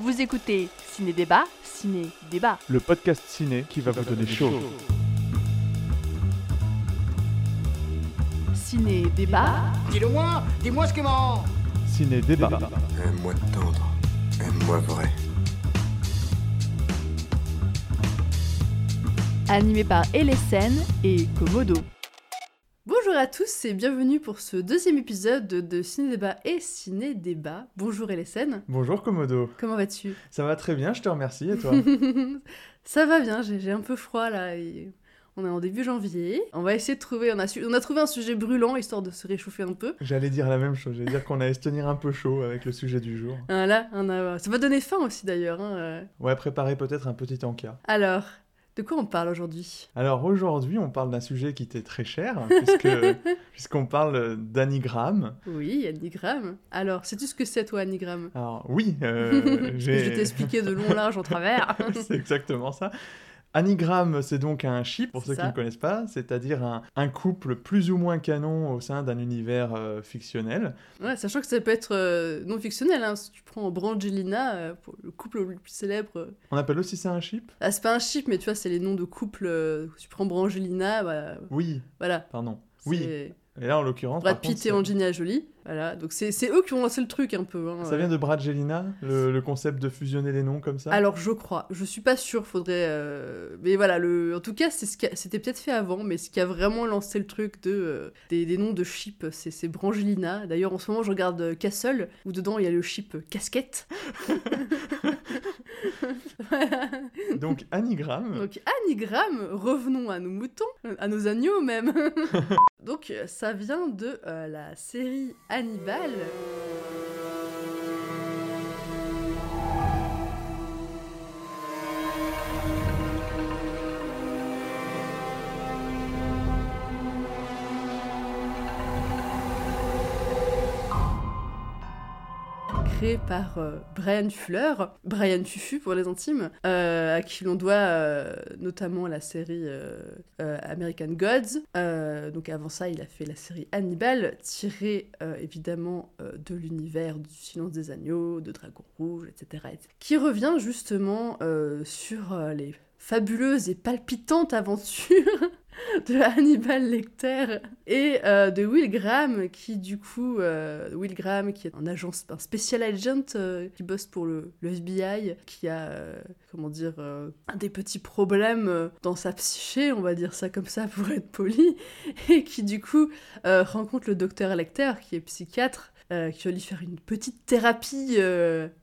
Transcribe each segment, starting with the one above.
Vous écoutez Ciné Débat, Ciné Débat. le podcast ciné qui va vous donner chaud. Ciné Débat, Dis-le moi, dis-moi ce qui marrant. Ciné débat. Aime-moi tendre, aime-moi vrai. animé par Elesen et Komodo. Bonjour à tous et bienvenue pour ce deuxième épisode de, Ciné Débat et Ciné Débat. Bonjour Elesen, Bonjour Komodo. comment vas-tu? Ça va très bien, je te remercie. Et toi? Ça va bien, j'ai un peu froid là. et on est en début janvier. On va essayer de trouver, on a, su- on a trouvé un sujet brûlant histoire de se réchauffer un peu. J'allais dire la même chose. J'allais dire qu'on allait se tenir un peu chaud avec le sujet du jour. Ah, là, on a- ça va donner faim aussi d'ailleurs. hein, euh. Ouais, préparer peut-être un petit encas. Alors, de quoi on parle aujourd'hui? Alors aujourd'hui, on parle d'un sujet qui t'est très cher, puisque puisqu'on parle d'anigramme. Oui, anigramme. Alors, sais-tu ce que c'est toi, anigramme Alors oui, euh, Je vais t'expliquer de long, large, en travers. c'est exactement ça. Anigramme, c'est donc un chip, pour ceux qui ne connaissent pas, c'est-à-dire un, un couple plus ou moins canon au sein d'un univers euh, fictionnel. Ouais, sachant que ça peut être euh, non fictionnel, hein. si tu prends Brangelina, euh, pour le couple le plus célèbre. On appelle aussi ça un chip Ah, c'est pas un chip, mais tu vois, c'est les noms de couples. tu prends Brangelina, bah, Oui, voilà. pardon. Oui, et là en l'occurrence. Brad Pitt et Angelina Jolie. Voilà, donc c'est eux qui ont lancé le truc un peu. hein, Ça vient de Bradgelina, le, le concept de fusionner les noms comme ça? Alors je crois, je suis pas sûre, faudrait. euh, Mais voilà, le... en tout cas, ce c'était peut-être fait avant, mais ce qui a vraiment lancé le truc de euh, des, des noms de chip, c'est Brangelina. D'ailleurs, en ce moment, je regarde euh, Castle, où dedans il y a le chip casquette. Voilà. Donc anigramme. Donc anigramme, revenons à nos moutons, à nos agneaux même. Donc ça vient de euh, la série Hannibal. Par euh, Brian Fuller, Brian Fufu pour les intimes, euh, à qui l'on doit euh, notamment la série American Gods. Donc avant ça, il a fait la série Hannibal, tirée évidemment de l'univers du Silence des Agneaux, de Dragon Rouge, etc. qui revient justement sur les fabuleuses et palpitantes aventures de Hannibal Lecter et euh, de Will Graham qui du coup euh, Will Graham qui est un agent un special agent euh, qui bosse pour le, FBI qui a comment dire euh, des petits problèmes dans sa psyché on va dire ça comme ça pour être poli et qui du coup rencontre le docteur Lecter qui est psychiatre qui va lui faire une petite thérapie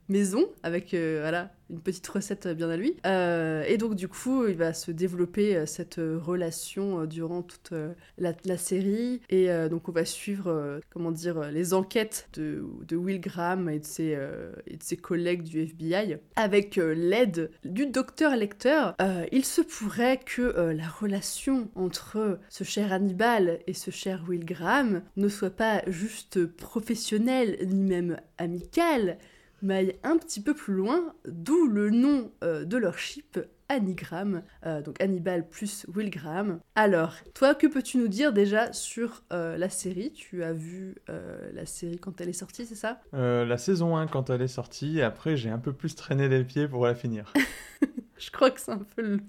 maison avec euh, voilà une petite recette bien à lui. Euh, et donc du coup, il va se développer euh, cette euh, relation euh, durant toute euh, la, la série. Et euh, donc on va suivre, euh, comment dire, euh, les enquêtes de, de Will Graham et de, ses, euh, et de ses collègues du FBI avec euh, l'aide du docteur Lecter. Euh, il se pourrait que euh, la relation entre ce cher Hannibal et ce cher Will Graham ne soit pas juste professionnelle ni même amicale, mais aille un petit peu plus loin, d'où le nom euh, de leur ship, Anigram, euh, donc Hannibal plus Will Graham. Alors, toi, que peux-tu nous dire déjà sur euh, la série? Tu as vu euh, la série quand elle est sortie, c'est ça? La saison 1 quand elle est sortie, et après j'ai un peu plus traîné les pieds pour la finir. Je crois que c'est un peu le,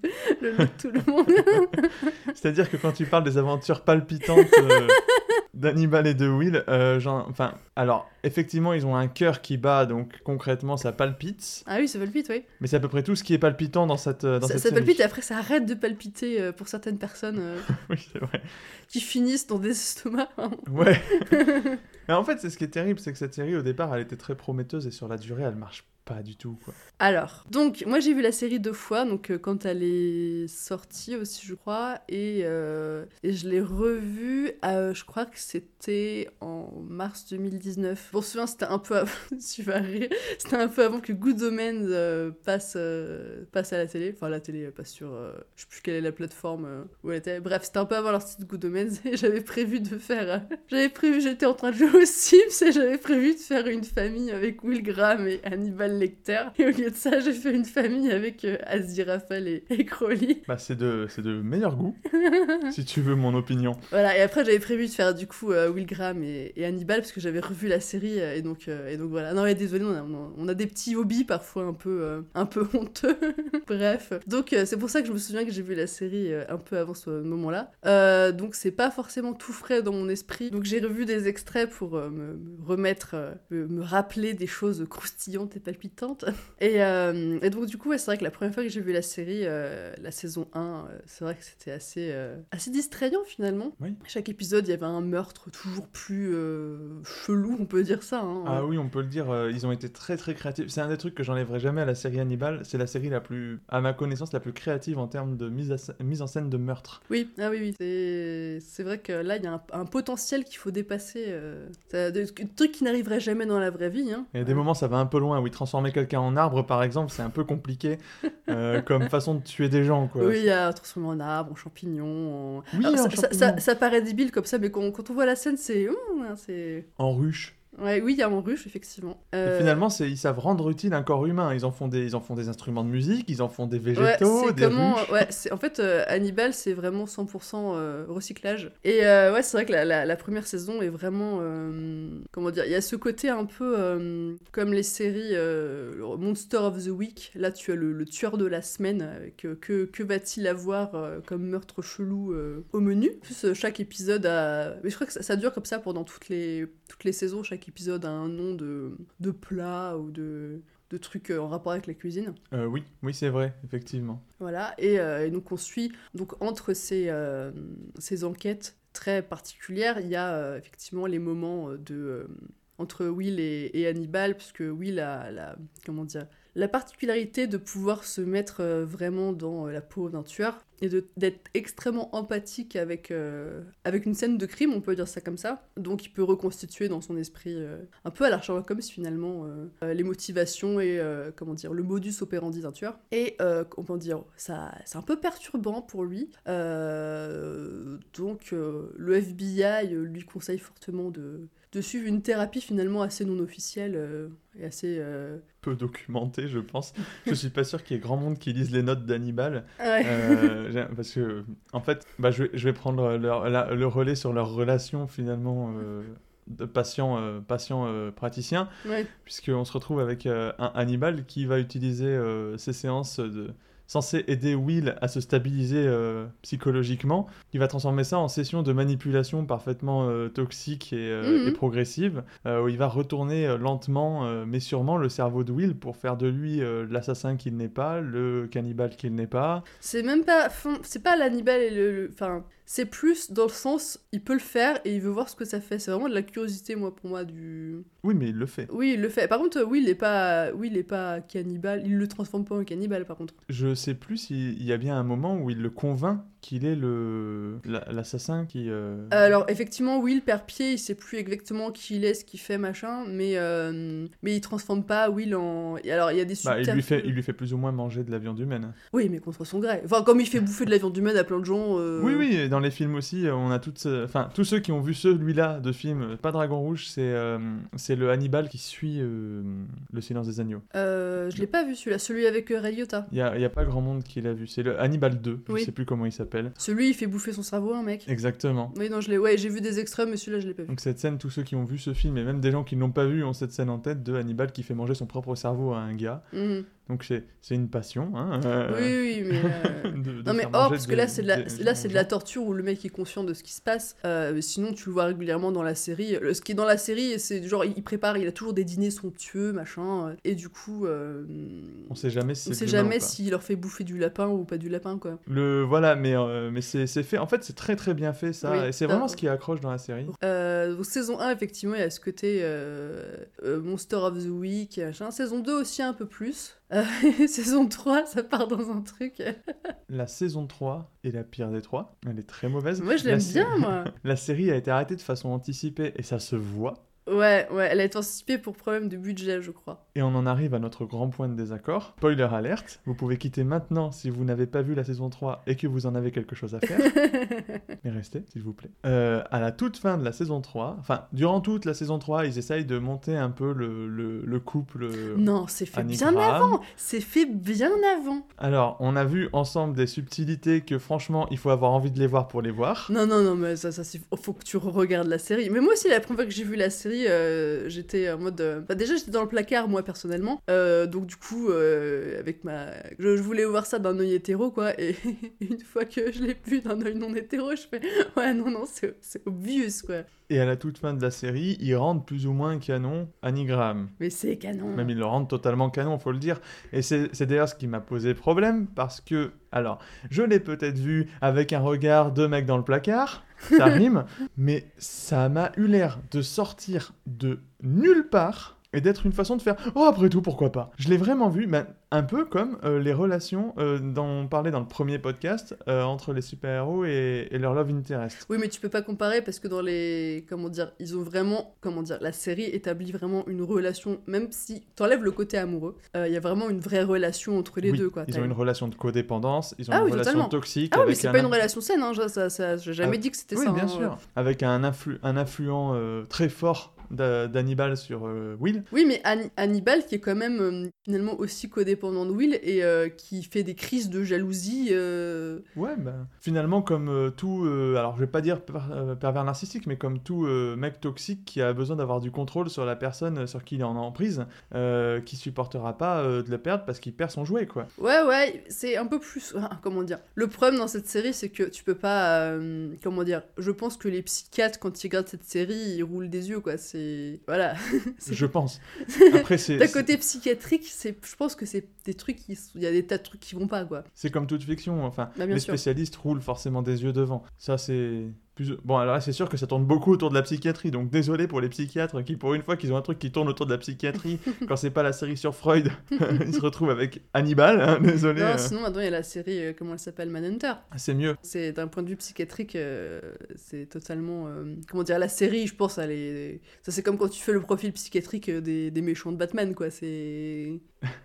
le lot de tout le monde. C'est-à-dire que quand tu parles des aventures palpitantes euh, d'Hannibal et de Will, euh, genre, enfin, alors effectivement ils ont un cœur qui bat, donc concrètement ça palpite, ah oui, ça palpite, oui. mais c'est à peu près tout ce qui est palpitant dans cette, euh, dans Ça, cette ça série. palpite et après ça arrête de palpiter euh, pour certaines personnes Oui, c'est vrai. qui finissent dans des estomacs. Ouais. Mais en fait, c'est ce qui est terrible, c'est que cette série au départ, elle était très prometteuse et sur la durée, elle marche pas du tout, quoi. Alors, donc moi j'ai vu la série deux fois, donc euh, quand elle est sortie aussi je crois, et, euh, et je l'ai revue, euh, je crois que c'était en mars 2019. Pour souviens c'était un peu avant, tu vas rire, c'était un peu avant que Good Omens euh, passe, passe à la télé, enfin la télé, pas sur, je sais plus quelle est la plateforme où elle était, bref c'était un peu avant leur site Good Omens, et j'avais prévu de faire, j'avais prévu, j'étais en train de jouer aux Sims, et j'avais prévu de faire une famille avec Will Graham et Hannibal Lecter. Et au lieu de ça, j'ai fait une famille avec euh, Aziraphale et, et Crowley. Bah, c'est de, c'est de meilleur goût, si tu veux mon opinion. Voilà, et après j'avais prévu de faire du coup euh, Will Graham et, et Hannibal parce que j'avais revu la série euh, et donc, euh, et donc voilà. Non mais désolé, on a, on a- on a des petits hobbies parfois un peu, un peu honteux. Bref, donc c'est pour ça que je me souviens que j'ai vu la série un peu avant ce moment-là. Donc c'est pas forcément tout frais dans mon esprit. Donc j'ai revu des extraits pour me, me remettre, me, me rappeler des choses croustillantes et palpitantes. Et, euh, et donc du coup, ouais, c'est vrai que la première fois que j'ai vu la série, euh, la saison 1, euh, c'est vrai que c'était assez, assez distrayant finalement. Oui. Chaque épisode, il y avait un meurtre toujours plus chelou, on peut dire ça. hein. Ah oui, on peut le dire, ils ont été très très créatifs. C'est un des trucs que j'enlèverai jamais à la série Hannibal. C'est la série la plus, à ma connaissance, la plus créative en termes de mise, à mise en scène de meurtre. Oui, ah oui, oui. C'est, vrai que là, il y a un, un potentiel qu'il faut dépasser. Euh, ça- des des trucs qui n'arriveraient jamais dans la vraie vie. Hein. Il y a des moments, ça va un peu loin. Oui, transformer quelqu'un en arbre, par exemple, c'est un peu compliqué euh, comme façon de tuer des gens, quoi. Oui, il y a transformé en arbre, en champignon. En... Oui, Alors, en ça, champignon. ça- ça paraît débile comme ça, mais quand, quand on voit la scène, c'est. Hein, c'est... En ruche. Ouais, oui, il y a en ruche, effectivement. Euh, finalement, ils savent rendre utile un corps humain. Ils en font des, ils en font des instruments de musique, ils en font des végétaux, des comment, ruches. ouais, en fait euh, Hannibal c'est vraiment 100% euh, recyclage et euh, ouais c'est vrai que la, la- la première saison est vraiment euh, comment dire il y a ce côté un peu comme les séries Monster of the Week là tu as le, le tueur de la semaine que, que va-t-il avoir comme meurtre chelou au menu? En plus chaque épisode a mais je crois que ça, ça dure comme ça pendant toutes les toutes les saisons chaque épisode a un nom de de plat ou de de trucs euh, en rapport avec la cuisine Euh, oui, oui, c'est vrai, effectivement. voilà, et, euh, et donc on suit, donc entre ces, euh, ces enquêtes très particulières, il y a effectivement les moments de, entre Will et, et Hannibal, puisque Will a la, comment dire, la particularité de pouvoir se mettre euh, vraiment dans euh, la peau d'un tueur et d'être extrêmement empathique avec, euh, avec une scène de crime, on peut dire ça comme ça. Donc il peut reconstituer dans son esprit, un peu à la Sherlock Holmes finalement, les motivations et comment dire, le modus operandi d'un tueur. Et euh, comment dire, ça, c'est un peu perturbant pour lui. Donc le FBI lui conseille fortement de, de suivre une thérapie finalement assez non officielle euh, et assez... euh, Peu documenté, je pense. je suis pas sûr qu'il y ait grand monde qui lise les notes d'Hannibal. ouais. Euh, parce que, en fait, bah, je, vais, je vais prendre leur- la- le relais sur leur relation finalement de patient, euh, patient euh, praticien, Ouais. puisqu'on se retrouve avec euh, un Hannibal qui va utiliser ces séances de censées aider Will à se stabiliser euh, psychologiquement, qui va transformer ça en session de manipulation parfaitement euh, toxique et, euh, Mhm. et progressive, où il va retourner lentement mais sûrement le cerveau de Will pour faire de lui l'assassin qu'il n'est pas, le cannibale qu'il n'est pas, C'est même pas... C'est pas l'Hannibal et le... le- Enfin, c'est plus dans le sens, il peut le faire et il veut voir ce que ça fait. C'est vraiment de la curiosité, moi, pour moi, du... Oui, mais il le fait. Oui, il le fait. Par contre, oui, il est pas... Oui, il est pas cannibale. Il le transforme pas en cannibale, par contre. Je sais plus s'il y a bien un moment où il le convainc qu'il est le la- l'assassin qui. euh, Euh, Alors effectivement, Will perd pied, il sait plus exactement qui il est, ce qu'il fait, machin, mais euh, mais il transforme pas Will en. Alors il y a des bah, il lui fait il lui fait plus ou moins manger de la viande humaine. Oui, mais contre son gré. Enfin, comme il fait bouffer de la viande humaine à plein de gens. euh, Oui, oui, dans les films aussi, euh, on a toutes, ce- enfin tous ceux qui ont vu celui-là de film, euh, pas Dragon Rouge, c'est euh, c'est le Hannibal qui suit euh, le Silence des agneaux. Euh, je l'ai pas vu celui-là, celui avec euh, Ray Liotta. Il y y a pas grand monde qui l'a vu. C'est le Hannibal 2, Oui. je sais plus comment il s'appelle. Celui, il fait bouffer son cerveau un mec. Exactement. Oui, non, je l'ai. Ouais, j'ai vu des extraits, mais celui-là, je l'ai pas vu. Donc cette scène, tous ceux qui ont vu ce film, et même des gens qui ne l'ont pas vu, ont cette scène en tête de Hannibal qui fait manger son propre cerveau à un gars. Mhm. Donc c'est une passion. Hein, euh, Oui, oui, mais. euh, de- de Non mais manger parce que là c'est de la des là c'est de la torture où le mec est conscient de ce qui se passe. Euh, sinon tu le vois régulièrement dans la série. Ce qui est dans la série c'est genre il prépare, il a toujours des dîners somptueux machin. euh, Et du coup On sait jamais si on sait jamais s'il leur fait bouffer du lapin ou pas du lapin quoi. Le voilà, mais mais c'est fait. En fait, c'est très très bien fait ça, Oui, et c'est vraiment ce qui accroche dans la série. Donc, saison 1 effectivement il y a ce côté Monster of the Week machin. Saison 2 aussi un peu plus. Euh, saison 3 ça part dans un truc. La saison 3 est la pire des trois. Elle est très mauvaise. Moi je La l'aime bien moi. La série a été arrêtée de façon anticipée et ça se voit. Ouais, ouais, elle a été anticipée pour problème de budget, je crois. Et on en arrive à notre grand point de désaccord. Spoiler alerte, vous pouvez quitter maintenant si vous n'avez pas vu la saison 3 et que vous en avez quelque chose à faire. Mais restez, s'il vous plaît. Euh, à la toute fin de la saison 3, enfin, durant toute la saison 3, ils essayent de monter un peu le, le, le couple. non, c'est fait bien avant. C'est fait bien avant. Alors, on a vu ensemble des subtilités que franchement, il faut avoir envie de les voir pour les voir. Non, non, non, mais ça, ça c'est- faut que tu regardes la série. Mais moi aussi, la première fois que j'ai vu la série, euh, j'étais en mode. euh, bah, déjà, j'étais dans le placard, moi, personnellement. Euh, donc, du coup, avec ma. Je, je voulais voir ça d'un œil hétéro, quoi. Et une fois que je l'ai vu d'un œil non hétéro, je fais. Ouais, non, non, c'est obvious, quoi. Et à la toute fin de la série, ils rendent plus ou moins canon Annie Graham. Mais c'est canon. Même ils le rendent totalement canon, faut le dire. Et c'est c'est d'ailleurs ce qui m'a posé problème, parce que, alors, je l'ai peut-être vu avec un regard de mec dans le placard, ça rime, mais ça m'a eu l'air de sortir de nulle part et d'être une façon de faire « Oh, après tout, pourquoi pas ?» Je l'ai vraiment vu, ben, un peu comme euh, les relations euh, dont on parlait dans le premier podcast euh, entre les super-héros et, et leur love interest. Oui, mais tu peux pas comparer parce que dans les. Comment dire Ils ont vraiment. Comment dire La série établit vraiment une relation, même si t'enlèves le côté amoureux, il y a vraiment une vraie relation entre les Oui, deux, quoi. Ils ont une relation de codépendance, ils ont Ah une oui, relation totalement. toxique. Ah oui, mais c'est un pas une relation saine, hein, j'ai jamais Ah, dit que c'était Oui, ça. bien hein. sûr. Avec un, influ- un influent très fort d'Hannibal sur euh, Will. Oui, mais Hanni- Hannibal, qui est quand même euh, finalement aussi codépendant de Will et euh, qui fait des crises de jalousie. Ouais, bah, finalement, comme tout, alors je vais pas dire per- pervers narcissique, mais comme tout mec toxique qui a besoin d'avoir du contrôle sur la personne sur qui il est en emprise, qui supportera pas de le perdre parce qu'il perd son jouet, quoi. Ouais, ouais, c'est un peu plus. ah, Comment dire Le problème dans cette série, c'est que tu peux pas. comment dire Je pense que les psychiatres, quand ils regardent cette série, ils roulent des yeux, quoi. C'est. Voilà. C'est- Je pense. Après, c'est D'un côté psychiatrique, c'est, je pense que c'est des trucs qui, il y a des tas de trucs qui vont pas quoi. c'est comme toute fiction. Enfin, Bah, les sûr. spécialistes roulent forcément des yeux devant. Ça, c'est plus. Bon, alors là, c'est sûr que ça tourne beaucoup autour de la psychiatrie. Donc désolé pour les psychiatres qui, pour une fois, qu'ils ont un truc qui tourne autour de la psychiatrie, quand c'est pas la série sur Freud, ils se retrouvent avec Hannibal. hein, désolé. Non, euh, sinon maintenant il y a la série, euh, comment elle s'appelle, Manhunter. c'est mieux. C'est d'un point de vue psychiatrique, euh, c'est totalement, comment dire, la série, je pense, elle est, ça c'est comme quand tu fais le profil psychiatrique des, des méchants de Batman quoi. C'est,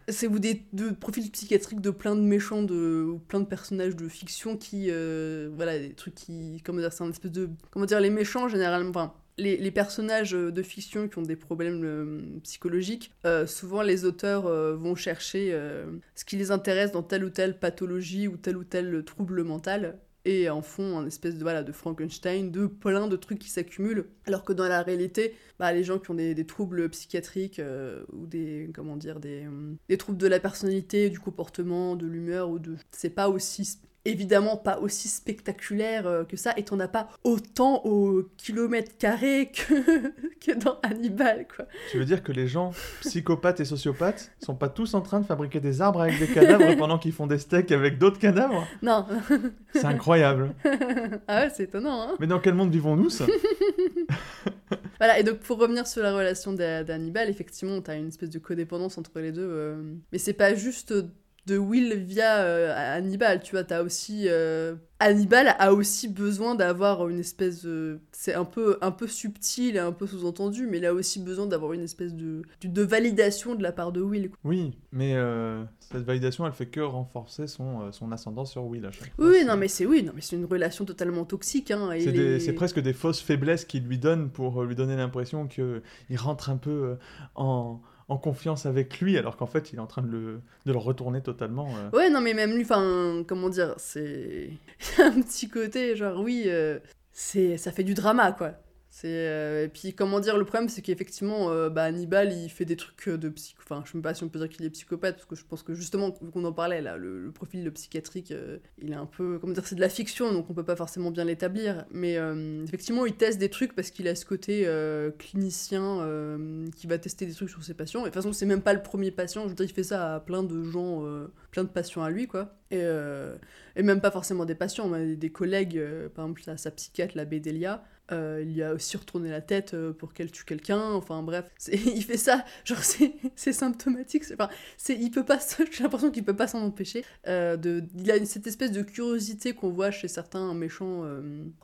c'est ou des de profils psychiatriques de plein de méchants de plein de personnages de fiction qui, euh, voilà, des trucs qui, comment dire, c'est un espèce de, comment dire, les méchants généralement, enfin, les, les personnages euh, de fiction qui ont des problèmes euh, psychologiques, souvent les auteurs vont chercher ce qui les intéresse dans telle ou telle pathologie ou tel ou tel trouble mental et en font un espèce de, voilà, de Frankenstein, de plein de trucs qui s'accumulent. Alors que dans la réalité, bah, les gens qui ont des, troubles psychiatriques euh, ou des, comment dire, des, euh, des troubles de la personnalité, du comportement, de l'humeur, ou de... C'est pas aussi... Évidemment pas aussi spectaculaire euh, que ça, et t'en as pas autant au kilomètre carré que, que dans Hannibal, quoi. Tu veux dire que les gens psychopathes et sociopathes sont pas tous en train de fabriquer des arbres avec des cadavres pendant qu'ils font des steaks avec d'autres cadavres? Non. C'est incroyable. ah ouais, c'est étonnant, hein Mais dans quel monde vivons-nous ça? Voilà, et donc pour revenir sur la relation d'Hannibal, effectivement, t'as une espèce de codépendance entre les deux. euh, Mais c'est pas juste de Will via euh, Hannibal, tu vois, t'as aussi... euh, Hannibal a aussi besoin d'avoir une espèce de... C'est un peu, un peu subtil et un peu sous-entendu, mais il a aussi besoin d'avoir une espèce de, de, validation de la part de Will. Oui, mais euh, cette validation, elle fait que renforcer son, son ascendant sur Will à chaque fois. Oui, non, mais c'est oui, non, mais c'est une relation totalement toxique. Hein, C'est les- presque des fausses faiblesses qu'il lui donne pour lui donner l'impression qu'il rentre un peu en, en confiance avec lui, alors qu'en fait, il est en train de le, de le retourner totalement. euh. Ouais, non, mais même lui, enfin, comment dire, c'est. Un petit côté, genre, oui, euh, c'est ça fait du drama, quoi. Euh, Et puis, comment dire, le problème, c'est qu'effectivement, euh, bah, Hannibal, il fait des trucs de psycho. Enfin, je sais même pas si on peut dire qu'il est psychopathe, parce que je pense que justement, qu'on en parlait, là, le, profil de psychiatrique, euh, il est un peu. Comment dire, c'est de la fiction, donc on peut pas forcément bien l'établir. Mais euh, effectivement, il teste des trucs parce qu'il a ce côté euh, clinicien euh, qui va tester des trucs sur ses patients. Et de toute façon, c'est même pas le premier patient, je veux dire, il fait ça à plein de gens. Plein de patients à lui, quoi. Et, euh, et même pas forcément des patients, mais des collègues, euh, par exemple, sa, psychiatre, la Bédélia, euh, il lui a aussi retourné la tête pour qu'elle tue quelqu'un, enfin bref, il fait ça, genre c'est symptomatique, enfin, il peut pas, j'ai l'impression qu'il peut pas s'en empêcher, de, il a cette espèce de curiosité qu'on voit chez certains méchants,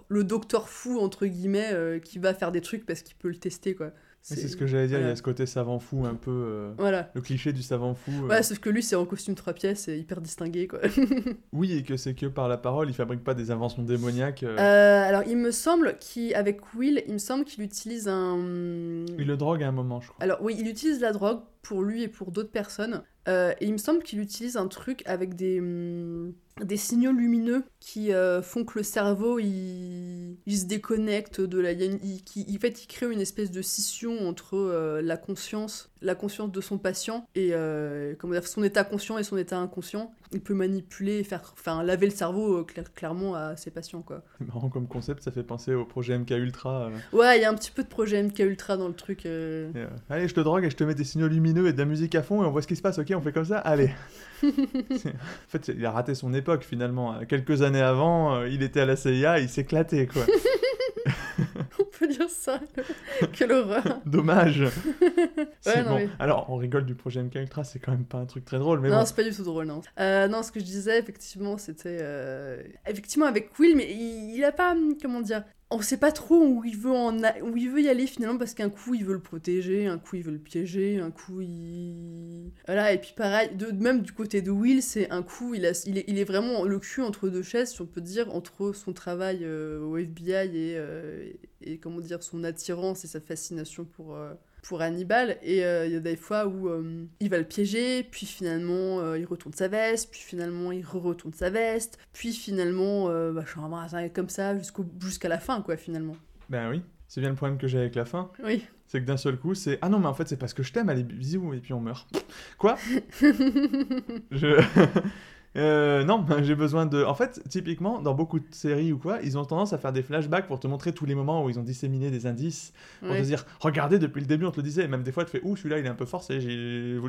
le docteur fou, entre guillemets, qui va faire des trucs parce qu'il peut le tester, quoi. C'est ce que j'allais dire, il y a ce côté savant fou un peu. euh, Voilà. Le cliché du savant fou. euh, Ouais, sauf que lui, c'est en costume trois pièces et hyper distingué, quoi. Oui, et que c'est que par la parole, il fabrique pas des inventions démoniaques. euh, alors, il me semble qu'avec Will, il me semble qu'il utilise un. Il le drogue à un moment, je crois. Alors, oui, il utilise la drogue pour lui et pour d'autres personnes. Et il me semble qu'il utilise un truc avec des, hum, des signaux lumineux qui euh, font que le cerveau il, il se déconnecte de la. il qui, en fait, il crée une espèce de scission entre euh, la conscience, la conscience de son patient et euh, comment dire, son état conscient et son état inconscient. Il peut manipuler, faire, enfin, laver le cerveau euh, clair- clairement à ses patients, quoi. C'est marrant comme concept, ça fait penser au projet MK Ultra. Ouais, il y a un petit peu de projet MK Ultra dans le truc. et, Allez, je te drogue et je te mets des signaux lumineux et de la musique à fond et on voit ce qui se passe, ok On fait comme ça Allez En fait, il a raté son époque finalement. Quelques années avant, euh, il était à la CIA, il s'éclatait quoi. On peut dire ça. Quelle horreur. Dommage non, bon. Alors, on rigole du projet MK Ultra, c'est quand même pas un truc très drôle, mais non, bon. c'est pas du tout drôle, non. Euh, non, ce que je disais, effectivement, c'était... euh, Effectivement, avec Will, mais il, il a pas... hum, Comment dire on sait pas trop où il veut y aller finalement parce qu'un coup il veut le protéger, un coup il veut le piéger, un coup il voilà et puis pareil de, même du côté de Will c'est un coup il, a, il, est, il est vraiment le cul entre deux chaises si on peut dire entre son travail euh, au FBI et, euh, et comment dire son attirance et sa fascination pour euh, pour Hannibal et euh, il y a des fois où euh, il va le piéger puis finalement il retourne sa veste puis finalement il re-retourne sa veste puis finalement bah, je suis resté comme ça jusqu'au jusqu'à la fin quoi finalement Ben oui, c'est bien le problème que j'ai avec la fin. oui C'est que d'un seul coup, c'est Ah non, mais en fait, c'est parce que je t'aime, allez, bisous, et puis on meurt. Quoi? Je. Euh, non, j'ai besoin de. En fait, typiquement, dans beaucoup de séries ou quoi, ils ont tendance à faire des flashbacks pour te montrer tous les moments où ils ont disséminé des indices. Pour te dire, regardez, depuis le début, on te le disait. Et même des fois, tu fais, ouh, celui-là, il est un peu forcé.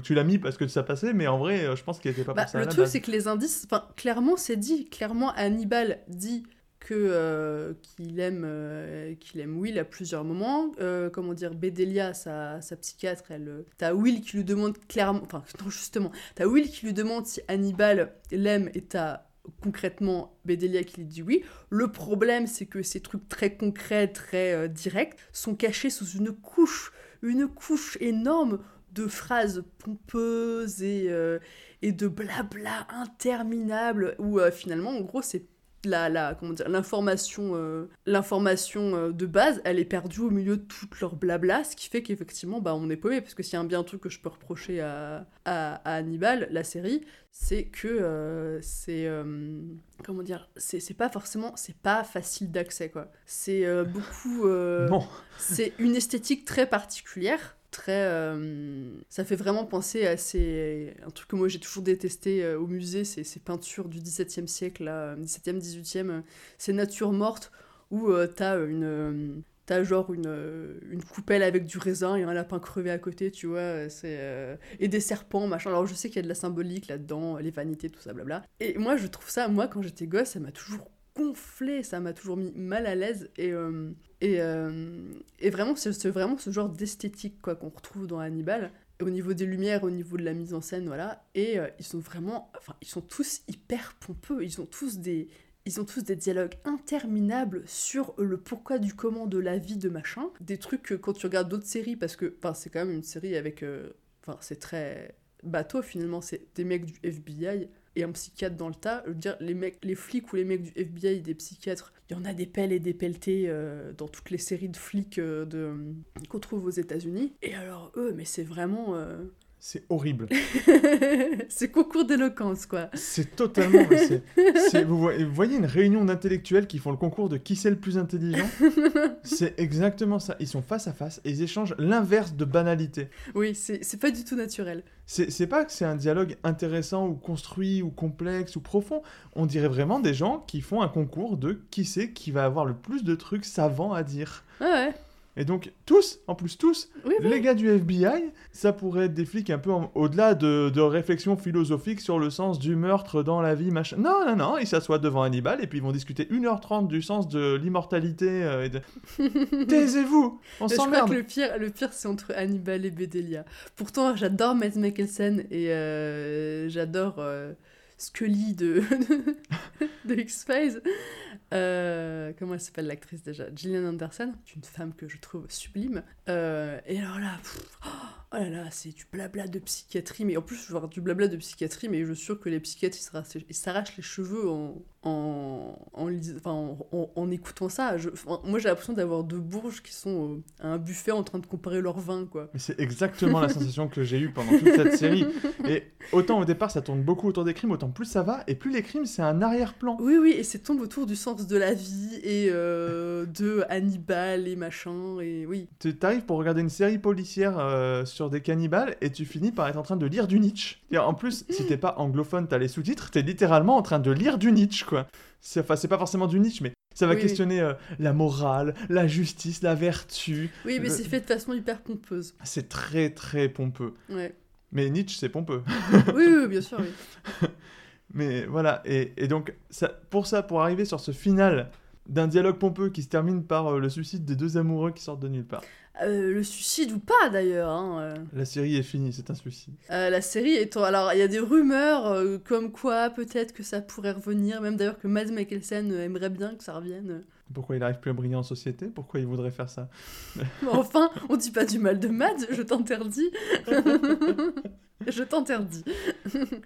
Tu l'as mis parce que ça passait, mais en vrai, euh, je pense qu'il était pas Bah, pour ça. à le truc, c'est que les indices, clairement, c'est dit. Clairement, Hannibal dit euh, qu'il aime, euh, qu'il aime Will à plusieurs moments. Euh, comment dire, Bedelia, sa, sa psychiatre, elle, t'as Will qui lui demande clairement, enfin, non, justement, t'as Will qui lui demande si Hannibal l'aime et t'as concrètement Bedelia qui lui dit oui. Le problème, c'est que ces trucs très concrets, très directs, sont cachés sous une couche, une couche énorme de phrases pompeuses et, et de blabla interminable où finalement, en gros, c'est la, la, comment dire, l'information, euh, l'information euh, de base, elle est perdue au milieu de toute leur blabla, ce qui fait qu'effectivement, bah, on est paumé, parce que s'il y a un bien truc que je peux reprocher à, à, à Hannibal, la série, c'est que euh, c'est, comment dire, c'est, pas forcément, c'est pas facile d'accès, quoi. C'est beaucoup... c'est une esthétique très particulière, très. euh, ça fait vraiment penser à ces. Un truc que moi j'ai toujours détesté euh, au musée, c'est ces peintures du XVIIe siècle, là, 17e, 18e, euh, ces natures mortes où t'as une. T'as genre une, coupelle avec du raisin et un lapin crevé à côté, tu vois, c'est et des serpents, machin. Alors je sais qu'il y a de la symbolique là-dedans, les vanités, tout ça, blabla. Et moi je trouve ça, moi quand j'étais gosse, ça m'a toujours gonflé, ça m'a toujours mis mal à l'aise et euh, et, euh, et vraiment, c'est vraiment ce genre d'esthétique quoi qu'on retrouve dans Hannibal. Au niveau des lumières, au niveau de la mise en scène, voilà. Et euh, ils sont vraiment, enfin, ils sont tous hyper pompeux. Ils ont tous des, ils ont tous des dialogues interminables sur le pourquoi du comment de la vie de machin. Des trucs que quand tu regardes d'autres séries, parce que, enfin, c'est quand même une série avec, enfin, c'est très bateau finalement. C'est des mecs du FBI et un psychiatre dans le tas. Je veux dire, les mecs, les flics ou les mecs du FBI des psychiatres, il y en a des pelles et des pelletés euh, dans toutes les séries de flics euh, qu'on trouve aux États-Unis. Et alors eux, mais c'est vraiment, euh, c'est horrible. c'est concours d'éloquence quoi. C'est totalement. c'est- vous, voyez, vous voyez une réunion d'intellectuels qui font le concours de qui c'est le plus intelligent? C'est exactement ça. Ils sont face à face et ils échangent l'inverse de banalité. Oui, c'est pas du tout naturel. C'est pas que c'est un dialogue intéressant ou construit ou complexe ou profond. On dirait vraiment des gens qui font un concours de qui c'est qui va avoir le plus de trucs savants à dire. Ouais, ouais. Et donc, tous, en plus tous, Oui, oui. les gars du FBI, ça pourrait être des flics un peu en- au-delà de, de réflexions philosophiques sur le sens du meurtre dans la vie, machin. Non, non, non, ils s'assoient devant Hannibal et puis ils vont discuter 1h30 du sens de l'immortalité. euh, et de... Taisez-vous On Mais Je crois s'emmerde que le pire, le pire c'est entre Hannibal et Bedelia. Pourtant, j'adore Mads Mikkelsen et euh, j'adore euh, Scully de, de X-Files. Euh, comment elle s'appelle l'actrice déjà? Gillian Anderson, une femme que je trouve sublime. Euh, et alors là, oh là là, c'est du blabla de psychiatrie, mais en plus, je vois du blabla de psychiatrie, mais je suis sûre que les psychiatres, ils s'arrachent- les cheveux en, en, en, écoutant ça. Je- moi, j'ai l'impression d'avoir deux bourges qui sont euh, à un buffet en train de comparer leur vin, quoi. Mais c'est exactement la sensation que j'ai eue pendant toute cette série. Et autant au départ ça tourne beaucoup autour des crimes, autant plus ça va, et plus les crimes c'est un arrière-plan. Oui, oui, et c'est tombe autour du sens de la vie et euh, de Hannibal et machin, et oui. Tu t'arrives pour regarder une série policière euh, sur des cannibales et tu finis par être en train de lire du Nietzsche. Et en plus, si t'es pas anglophone, t'as les sous-titres, t'es littéralement en train de lire du Nietzsche, quoi. C'est, enfin, c'est pas forcément du Nietzsche, mais ça va oui. questionner euh, la morale, la justice, la vertu. Oui, mais Le- c'est fait de façon hyper pompeuse. C'est très très pompeux. Ouais. Mais Nietzsche, c'est pompeux. Oui, oui, bien sûr, oui. Mais voilà, et, et donc, ça, pour ça, pour arriver sur ce final d'un dialogue pompeux qui se termine par euh, le suicide des deux amoureux qui sortent de nulle part. Euh, le suicide ou pas d'ailleurs. hein, euh. La série est finie, c'est un suicide. Euh, la série étant. Alors, il y a des rumeurs comme quoi peut-être que ça pourrait revenir, même d'ailleurs que Mads Mikkelsen aimerait bien que ça revienne. Pourquoi il arrive plus à briller en société? Pourquoi il voudrait faire ça? Enfin, on dit pas du mal de Mads, je t'interdis. je t'interdis.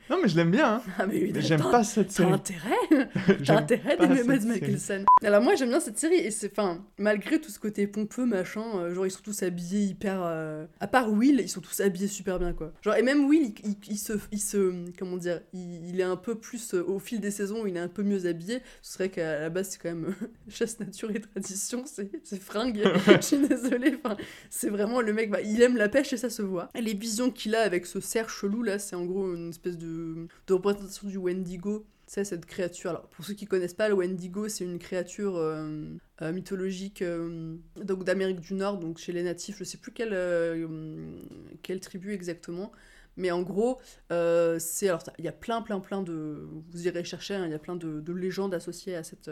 Non, mais je l'aime bien, hein. Ah, mais oui, Mais t'as- j'aime t'as- pas cette T'as série. intérêt T'as intérêt d'aimer Mads. Mikkelsen. Alors moi j'aime bien cette série et c'est enfin malgré tout ce côté pompeux machin, euh, genre ils sont tous habillés hyper euh, à part Will, ils sont tous habillés super bien quoi. Genre et même Will il, il- il se il se comment dire, il, il est un peu plus euh, au fil des saisons, il est un peu mieux habillé. Ce serait qu'à la base c'est quand même euh, chasse nature et tradition, c'est c'est fringue. Je suis désolée, enfin c'est vraiment le mec bah, il aime la pêche et ça se voit. Et les visions qu'il a avec ce cerf chelou là, c'est en gros une espèce de, représentation du Wendigo. C'est cette créature. Alors, pour ceux qui connaissent pas, le Wendigo, c'est une créature euh, euh, mythologique euh, donc d'Amérique du Nord, donc chez les natifs. Je sais plus quelle, quelle tribu exactement. Mais en gros, c'est alors il y a plein, plein, plein de. Vous irez chercher. hein, Il y a plein de, de légendes associées à cette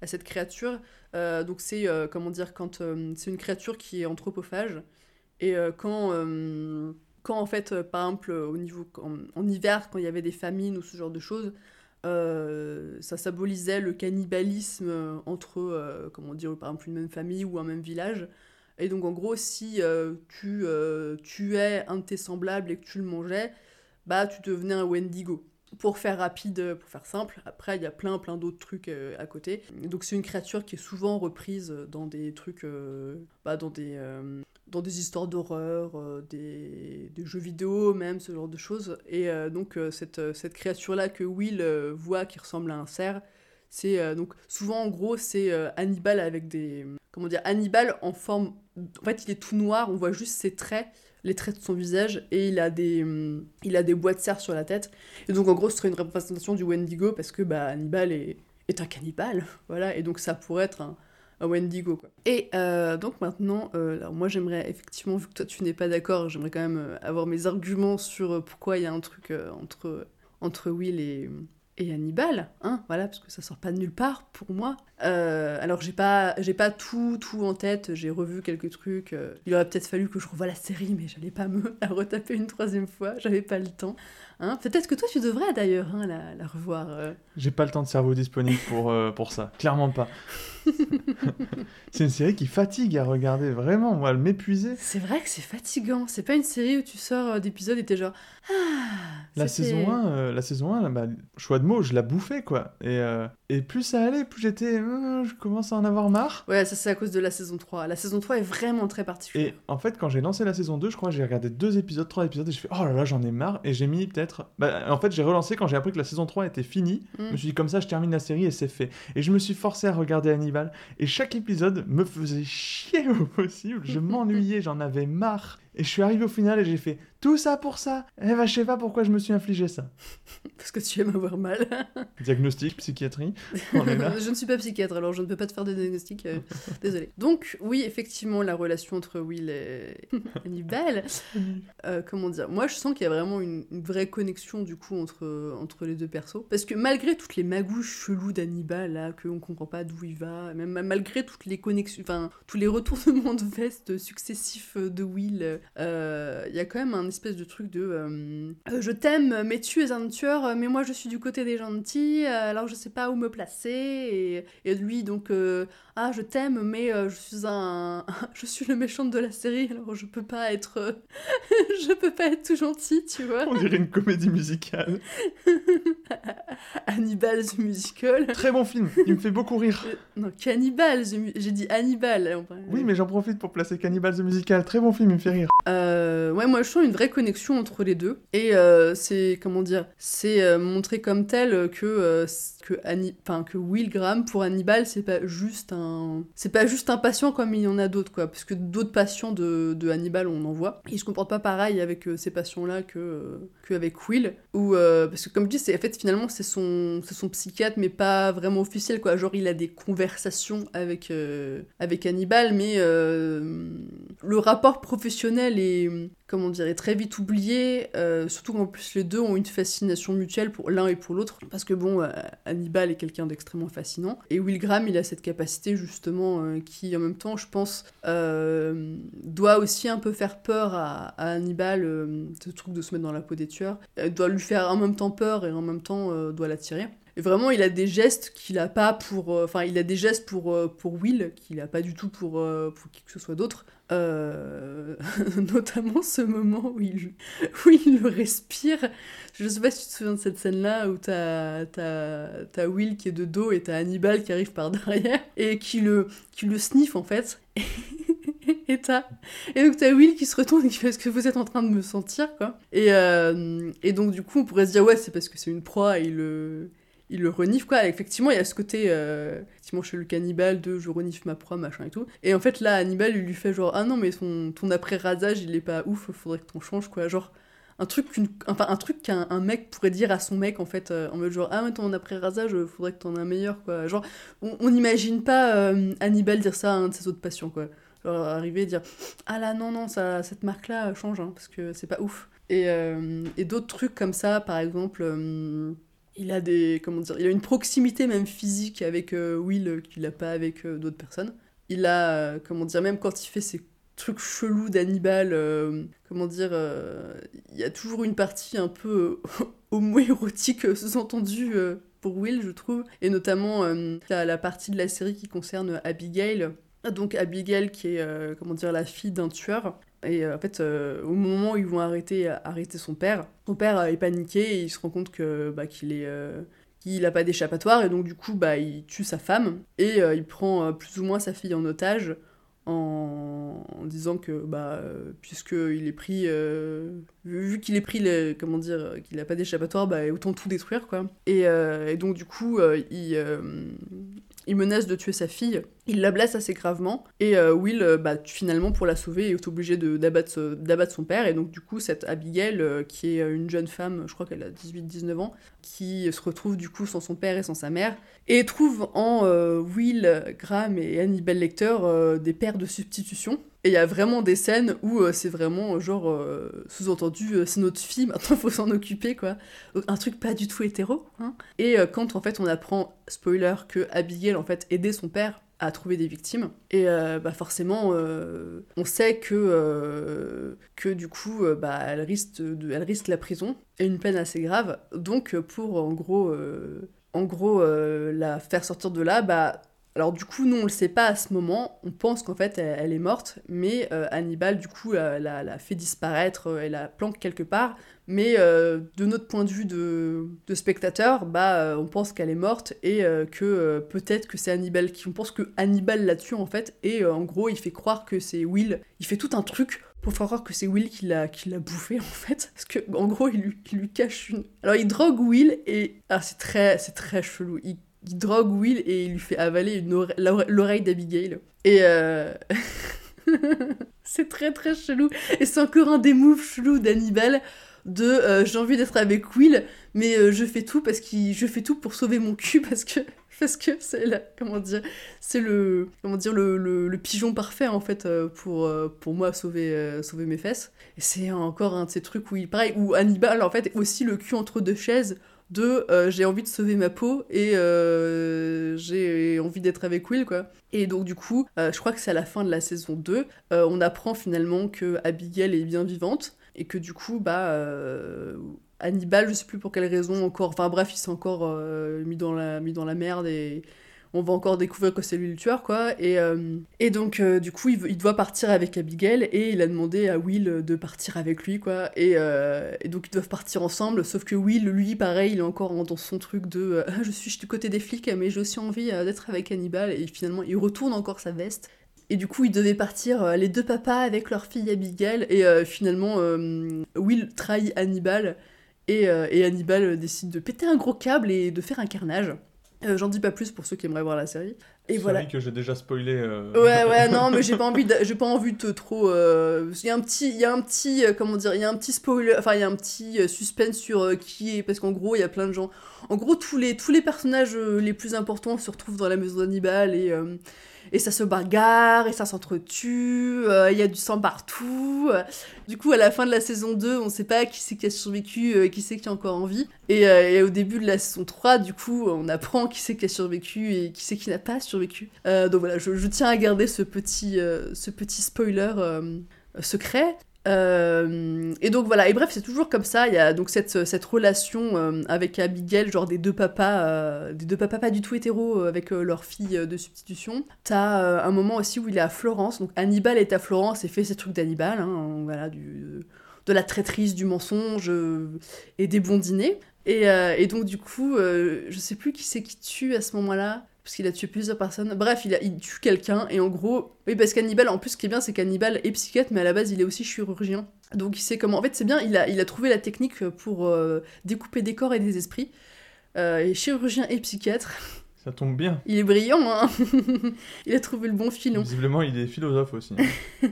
à cette créature. Donc c'est comment dire quand c'est une créature qui est anthropophage et quand quand en fait euh, par exemple au niveau en, hiver quand il y avait des famines ou ce genre de choses euh, ça symbolisait le cannibalisme euh, entre euh, comment dire par exemple une même famille ou un même village et donc en gros si euh, tu euh, tuais un de tes semblables et que tu le mangeais bah tu devenais un Wendigo pour faire rapide, pour faire simple, après il y a plein plein d'autres trucs euh, à côté. Donc c'est une créature qui est souvent reprise dans des trucs, euh, bah, dans des euh, dans des histoires d'horreur, euh, des, jeux vidéo même, ce genre de choses. Et euh, donc euh, cette, cette créature-là que Will voit qui ressemble à un cerf, c'est donc souvent en gros c'est Hannibal avec des comment dire Hannibal en forme en fait il est tout noir, on voit juste ses traits, les traits de son visage et il a des hum, il a des bois de cerf sur la tête. Et donc en gros ce serait une représentation du Wendigo parce que bah Hannibal est est un cannibale, voilà et donc ça pourrait être un un Wendigo quoi. Et euh, donc maintenant, euh, alors moi j'aimerais effectivement, vu que toi tu n'es pas d'accord, j'aimerais quand même euh, avoir mes arguments sur pourquoi il y a un truc entre, entre Will et, et Hannibal, hein, voilà, parce que ça sort pas de nulle part pour moi. Alors j'ai pas, j'ai pas tout, tout en tête, j'ai revu quelques trucs. il aurait peut-être fallu que je revoie la série, mais j'allais pas me la retaper une troisième fois, j'avais pas le temps. Hein. Peut-être que toi tu devrais d'ailleurs hein, la, la revoir. euh. J'ai pas le temps de cerveau disponible pour, euh, pour ça. Clairement pas. c'est une série qui fatigue à regarder, vraiment. Moi, elle m'épuisait. C'est vrai que c'est fatigant, c'est pas une série où tu sors euh, d'épisodes et t'es genre. Ah, La saison 1, euh, la saison 1 bah, choix de mots, je la bouffais, quoi. Et, et plus ça allait, plus j'étais... je commence à en avoir marre. Ouais, ça c'est à cause de la saison 3. La saison 3 est vraiment très particulière. Et en fait, quand j'ai lancé la saison 2, je crois que j'ai regardé deux épisodes, trois épisodes, et je fais oh là là, j'en ai marre. Et j'ai mis peut-être. Bah, en fait, j'ai relancé quand j'ai appris que la saison 3 était finie. Mm. Je me suis dit, comme ça, je termine la série et c'est fait. Et je me suis forcé à regarder Hannibal. Et chaque épisode me faisait chier au possible. Je m'ennuyais, j'en avais marre. Et je suis arrivé au final et j'ai fait tout ça pour ça. Eh ben, je sais pas pourquoi je me suis infligé ça. Parce que tu aimes avoir mal. Diagnostic, psychiatrie, on est là. je ne suis pas psychiatre, alors je ne peux pas te faire de diagnostic. euh, Désolée. Donc, oui, effectivement, la relation entre Will et Hannibal, euh, comment dire Moi, je sens qu'il y a vraiment une, une vraie connexion, du coup, entre, entre les deux persos. Parce que malgré toutes les magouches cheloues d'Hannibal, là, qu'on comprend pas d'où il va, même malgré toutes les connexions, enfin, tous les retournements de veste successifs de Will, euh, il y a quand même un espèce de truc de euh, euh, je t'aime, mais tu es un tueur, mais moi je suis du côté des gentils, euh, alors je sais pas où me placer. Et, et lui, donc, euh, ah, je t'aime, mais euh, je suis un. je suis le méchant de la série, alors je peux pas être. euh, je peux pas être tout gentil, tu vois. On dirait une comédie musicale. Hannibal the Musical. Très bon film, il me fait beaucoup rire. Euh, non, Cannibal, the j'ai dit Hannibal. Oui, mais j'en profite pour placer Cannibal the Musical. Très bon film, il me fait rire. Euh, ouais, moi je sens une vraie connexion entre les deux. Et euh, c'est, comment dire, c'est montré comme tel que, que, Anni- enfin, que Will Graham, pour Hannibal, c'est pas juste un. C'est pas juste un patient comme il y en a d'autres, quoi. Parce que d'autres patients de, Hannibal, on en voit. Il se comporte pas pareil avec euh, ces patients-là que, euh, que Will. Ou, euh, parce que comme je dis, en fait, finalement, c'est son, son psychiatre, mais pas vraiment officiel, quoi. Genre, il a des conversations avec, avec Hannibal, mais le rapport professionnel est, comment dire, est très vite oublié, euh, surtout qu'en plus les deux ont une fascination mutuelle pour l'un et pour l'autre, parce que bon, euh, Hannibal est quelqu'un d'extrêmement fascinant, et Will Graham, il a cette capacité justement euh, qui, en même temps, je pense, doit aussi un peu faire peur à, Hannibal, ce truc de se mettre dans la peau des tueurs, doit lui faire en même temps peur et en même temps doit l'attirer. Et vraiment, il a des gestes qu'il a pas pour. Enfin, il a des gestes pour, pour Will, qu'il a pas du tout pour, pour qui que ce soit d'autre. Euh, notamment ce moment où il, où il le respire. Je sais pas si tu te souviens de cette scène-là où t'as, t'as, t'as Will qui est de dos et t'as Hannibal qui arrive par derrière et qui le, qui le sniffe en fait. et t'as et donc t'as Will qui se retourne et qui fait est-ce que vous êtes en train de me sentir quoi? Et, euh, et donc du coup on pourrait se dire ouais c'est parce que c'est une proie et il le il le renifle quoi. Effectivement il y a ce côté euh, effectivement chez le cannibale de je renifle ma proie machin et tout. Et en fait là Hannibal il lui fait genre ah non mais ton, après rasage il est pas ouf faudrait que t'en changes quoi. Genre un truc enfin un truc qu'un un mec pourrait dire à son mec en fait euh, en mode genre ah mais ton après rasage euh, faudrait que t'en aies un meilleur quoi. Genre on n'imagine pas Hannibal dire ça à un de ses autres patients quoi. Genre arriver et dire ah là non non ça cette marque là change hein, parce que c'est pas ouf. Et, et d'autres trucs comme ça par exemple il a des comment dire il a une proximité même physique avec euh, Will qu'il a pas avec euh, d'autres personnes. Il a euh, comment dire même quand il fait ses trucs chelous d'Hannibal comment dire il y a toujours une partie un peu homo-érotique sous-entendue pour Will je trouve. Et notamment la, la partie de la série qui concerne Abigail. Donc Abigail qui est comment dire la fille d'un tueur et euh, en fait euh, au moment où ils vont arrêter arrêter son père son père euh, est paniqué et il se rend compte que bah, qu'il est qu'il a pas d'échappatoire et donc du coup bah il tue sa femme et il prend plus ou moins sa fille en otage en, disant que bah euh, puisqu'il est pris vu, qu'il est pris le- comment dire qu'il a pas d'échappatoire bah autant tout détruire quoi. Et, et donc du coup il il menace de tuer sa fille, il la blesse assez gravement, et euh, Will, euh, bah, finalement, pour la sauver, est obligé d'abattre son père, et donc du coup, cette Abigail, euh, qui est une jeune femme, je crois qu'elle a 18-19 ans, qui se retrouve du coup sans son père et sans sa mère, et trouve en Will, Graham et Hannibal Lecter des pères de substitution. Et il y a vraiment des scènes où euh, c'est vraiment euh, genre euh, sous-entendu, c'est notre fille, maintenant faut s'en occuper quoi. Un truc pas du tout hétéro. Hein. Et quand en fait on apprend, spoiler, que Abigail en fait aidait son père à trouver des victimes, et bah forcément on sait que, du coup bah, elle, risque la prison, et une peine assez grave. Donc pour en gros, en gros la faire sortir de là, bah alors du coup, nous on le sait pas à ce moment, on pense qu'en fait elle, est morte, mais euh, Hannibal du coup euh, la, la fait disparaître, euh, elle la planque quelque part, mais euh, de notre point de vue de, de spectateur, bah euh, on pense qu'elle est morte et euh, que euh, peut-être que c'est Hannibal qui... On pense que Hannibal la tue en fait, et euh, en gros il fait croire que c'est Will, il fait tout un truc pour faire croire que c'est Will qui l'a qui l'a bouffé en fait. Parce que en gros il lui, il lui cache une. Alors il drogue Will et ah c'est très c'est très chelou il drogue Will et il lui fait avaler l'oreille d'Abigail. Et euh... c'est très très chelou. Et c'est encore un des moves chelous d'Hannibal de euh, j'ai envie d'être avec Will mais euh, je fais tout parce qu'il je fais tout pour sauver mon cul parce que parce que c'est la comment dire c'est le comment dire le, le, pigeon parfait en fait pour pour moi sauver sauver mes fesses. Et c'est encore un de ces trucs où il pareil où Hannibal en fait aussi le cul entre deux chaises de euh, j'ai envie de sauver ma peau et euh, j'ai envie d'être avec Will, quoi. Et donc, du coup, euh, je crois que c'est à la fin de la saison 2, euh, on apprend finalement que Abigail est bien vivante et que du coup, bah. Hannibal, je sais plus pour quelle raison encore, enfin bref, il s'est encore mis, dans la, mis dans la merde et on va encore découvrir que c'est lui le tueur, quoi. Et, euh, donc, euh, du coup, il, doit partir avec Abigail et il a demandé à Will de partir avec lui, quoi. Et, euh, et donc, ils doivent partir ensemble, sauf que Will, lui, pareil, il est encore dans son truc de je suis du côté des flics, mais j'ai aussi envie d'être avec Hannibal. Et finalement, il retourne encore sa veste. Et du coup, ils devaient partir les deux papas avec leur fille Abigail. Et finalement, Will trahit Hannibal. Et, et Hannibal décide de péter un gros câble et de faire un carnage. Euh, J'en dis pas plus pour ceux qui aimeraient voir la série. Et voilà. que j'ai déjà spoilé. euh, Ouais, ouais, non, mais j'ai pas envie, de, j'ai pas envie de trop. euh, Il y a un petit, il y a un petit, comment dire, il y a un petit spoiler, enfin il y a un petit suspense sur qui est, parce qu'en gros il y a plein de gens. En gros tous les tous les personnages les plus importants se retrouvent dans la maison d'Hannibal et et ça se bagarre et ça s'entretue. euh, Il y a du sang partout. Du coup à la fin de la saison 2 on sait pas qui c'est qui a survécu, euh, qui c'est qui est encore en vie. Et, euh, au début de la saison 3 du coup on apprend qui c'est qui a survécu et qui c'est qui n'a pas survécu. Donc voilà, je, je tiens à garder ce petit, ce petit spoiler secret. Euh, et donc voilà, et bref, c'est toujours comme ça. Il y a donc cette, cette relation euh, avec Abigail, genre des deux papas, euh, des deux papas pas du tout hétéros avec leur fille de substitution. T'as un moment aussi où il est à Florence, donc Hannibal est à Florence et fait ses trucs d'Hannibal, hein, voilà, du, de la traîtrise, du mensonge et des bons dîners. Et, et donc du coup, je sais plus qui c'est qui tue à ce moment-là parce qu'il a tué plusieurs personnes. Bref, il, a, il tue quelqu'un, et en gros, oui, parce qu'Hannibal, en plus, ce qui est bien, c'est qu'Hannibal est psychiatre, mais à la base, il est aussi chirurgien. Donc, il sait comment. En fait, c'est bien, il a, il a trouvé la technique pour euh, découper des corps et des esprits. Euh, et chirurgien et psychiatre. Ça tombe bien. Il est brillant, hein Il a trouvé le bon filon. Visiblement, il est philosophe aussi.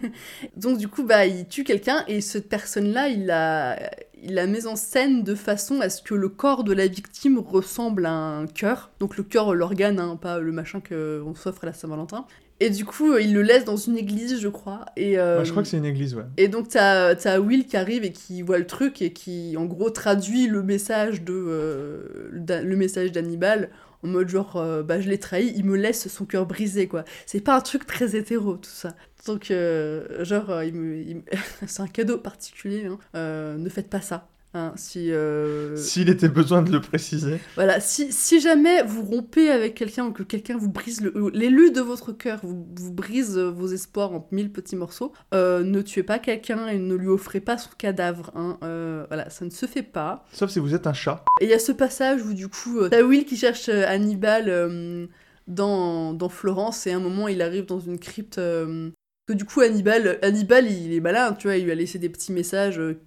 Donc du coup, bah, il tue quelqu'un et cette personne-là, il l'a, il l'a mise en scène de façon à ce que le corps de la victime ressemble à un cœur. Donc le cœur, l'organe, hein, pas le machin qu'on s'offre à la Saint-Valentin. Et du coup, il le laisse dans une église, je crois. Et, euh, Ouais, je crois que c'est une église, ouais. et donc t'as as Will qui arrive et qui voit le truc et qui en gros traduit le message de euh, le message d'Hannibal en mode genre euh, bah je l'ai trahi, il me laisse son cœur brisé quoi. C'est pas un truc très hétéro tout ça. Donc euh, genre euh, il me, il me- c'est un cadeau particulier. hein. Euh, ne faites pas ça. hein. si euh, S'il était besoin de le préciser. voilà, si, si jamais vous rompez avec quelqu'un ou que quelqu'un vous brise l'élu de votre cœur, vous, vous brise vos espoirs en mille petits morceaux, euh, ne tuez pas quelqu'un et ne lui offrez pas son cadavre. hein. Euh, voilà, ça ne se fait pas. Sauf si vous êtes un chat. Et il y a ce passage où du coup, t'as Will qui cherche Hannibal dans, dans Florence et à un moment il arrive dans une crypte. euh, que du coup Hannibal, Hannibal il est malin, tu vois, il lui a laissé des petits messages, euh,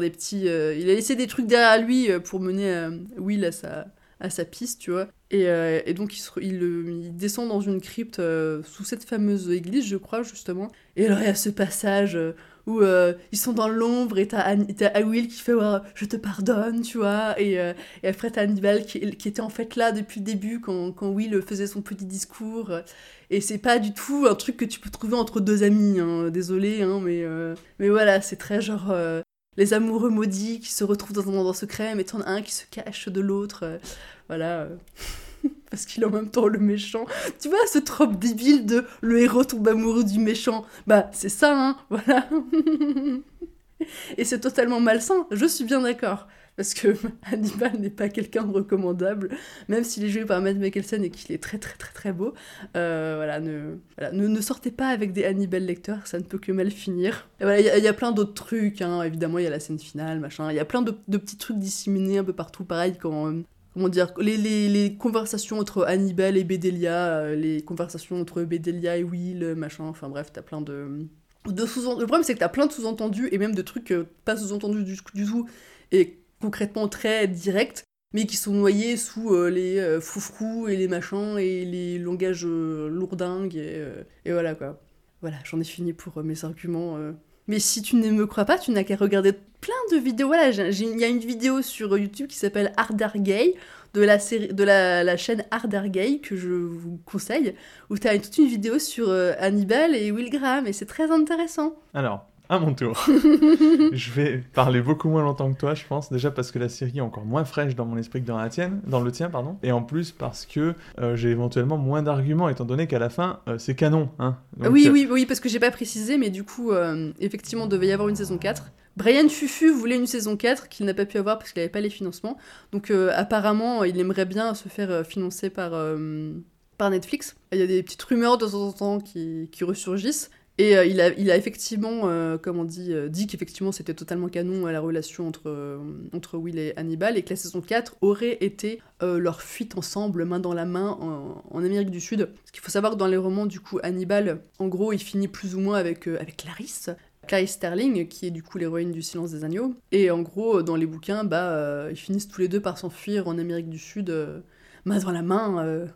des petits, euh, il a laissé des trucs derrière lui euh, pour mener Will à sa, à sa piste, tu vois. Et, et donc il, descend dans une crypte sous cette fameuse église, je crois, justement. Et alors il y a ce passage où ils sont dans l'ombre et t'as Will qui fait Ouais, Je te pardonne, tu vois. Et, et après t'as Hannibal qui, qui était en fait là depuis le début quand, quand Will faisait son petit discours. Et c'est pas du tout un truc que tu peux trouver entre deux amis, hein. désolé, hein, mais, euh, mais voilà, c'est très genre euh, les amoureux maudits qui se retrouvent dans un endroit secret, mais t'en as un qui se cache de l'autre. euh, voilà. Parce qu'il est en même temps le méchant. Tu vois, ce trope débile de le héros tombe amoureux du méchant? Bah, c'est ça, hein, voilà. Et c'est totalement malsain, je suis bien d'accord. Parce que Hannibal n'est pas quelqu'un de recommandable, même s'il est joué par Matt Mikkelsen et qu'il est très très très très beau. Euh, voilà, ne, sortez pas avec des Hannibal lecteurs, ça ne peut que mal finir. Et voilà, il y a- plein d'autres trucs, hein. évidemment, il y a la scène finale, machin. Il y a plein de, de petits trucs disséminés un peu partout, pareil, quand. euh, Comment dire, les, conversations entre Hannibal et Bedelia, euh, les conversations entre Bedelia et Will, machin, enfin bref, t'as plein de, de sous Le problème, c'est que t'as plein de sous-entendus et même de trucs pas sous-entendus du, tout concrètement très directs, mais qui sont noyés sous euh, les euh, foufrous et les machins et les langages euh, lourdingues et, voilà quoi. Voilà, j'en ai fini pour mes arguments. Mais si tu ne me crois pas, tu n'as qu'à regarder plein de vidéos. Voilà, il y a une vidéo sur YouTube qui s'appelle Harder Gay de la série de la, la chaîne Harder Gay que je vous conseille où tu as toute une vidéo sur Hannibal et Will Graham et c'est très intéressant. Alors, à mon tour. je vais parler beaucoup moins longtemps que toi, je pense. Déjà parce que la série est encore moins fraîche dans mon esprit que dans la tienne, dans le tien, pardon. Et en plus parce que euh, j'ai éventuellement moins d'arguments, étant donné qu'à la fin, euh, c'est canon. Hein. Donc, oui, euh, oui, oui, parce que j'ai pas précisé, mais du coup, effectivement, il devait y avoir une saison 4. Brian Fufu voulait une saison 4 qu'il n'a pas pu avoir parce qu'il n'avait pas les financements. Donc apparemment, il aimerait bien se faire financer par, par Netflix. Il y a des petites rumeurs de temps en temps qui, qui ressurgissent. Et euh, il, a, effectivement, euh, comme on dit, euh, dit qu'effectivement c'était totalement canon euh, la relation entre, entre Will et Hannibal et que la saison 4 aurait été leur fuite ensemble, main dans la main, en, Amérique du Sud. Parce qu'il faut savoir dans les romans, du coup, Hannibal, en gros, il finit plus ou moins avec, avec Clarisse. Clarisse Sterling, qui est du coup l'héroïne du Silence des Agneaux. Et en gros, dans les bouquins, bah, ils finissent tous les deux par s'enfuir en Amérique du Sud, main dans la main,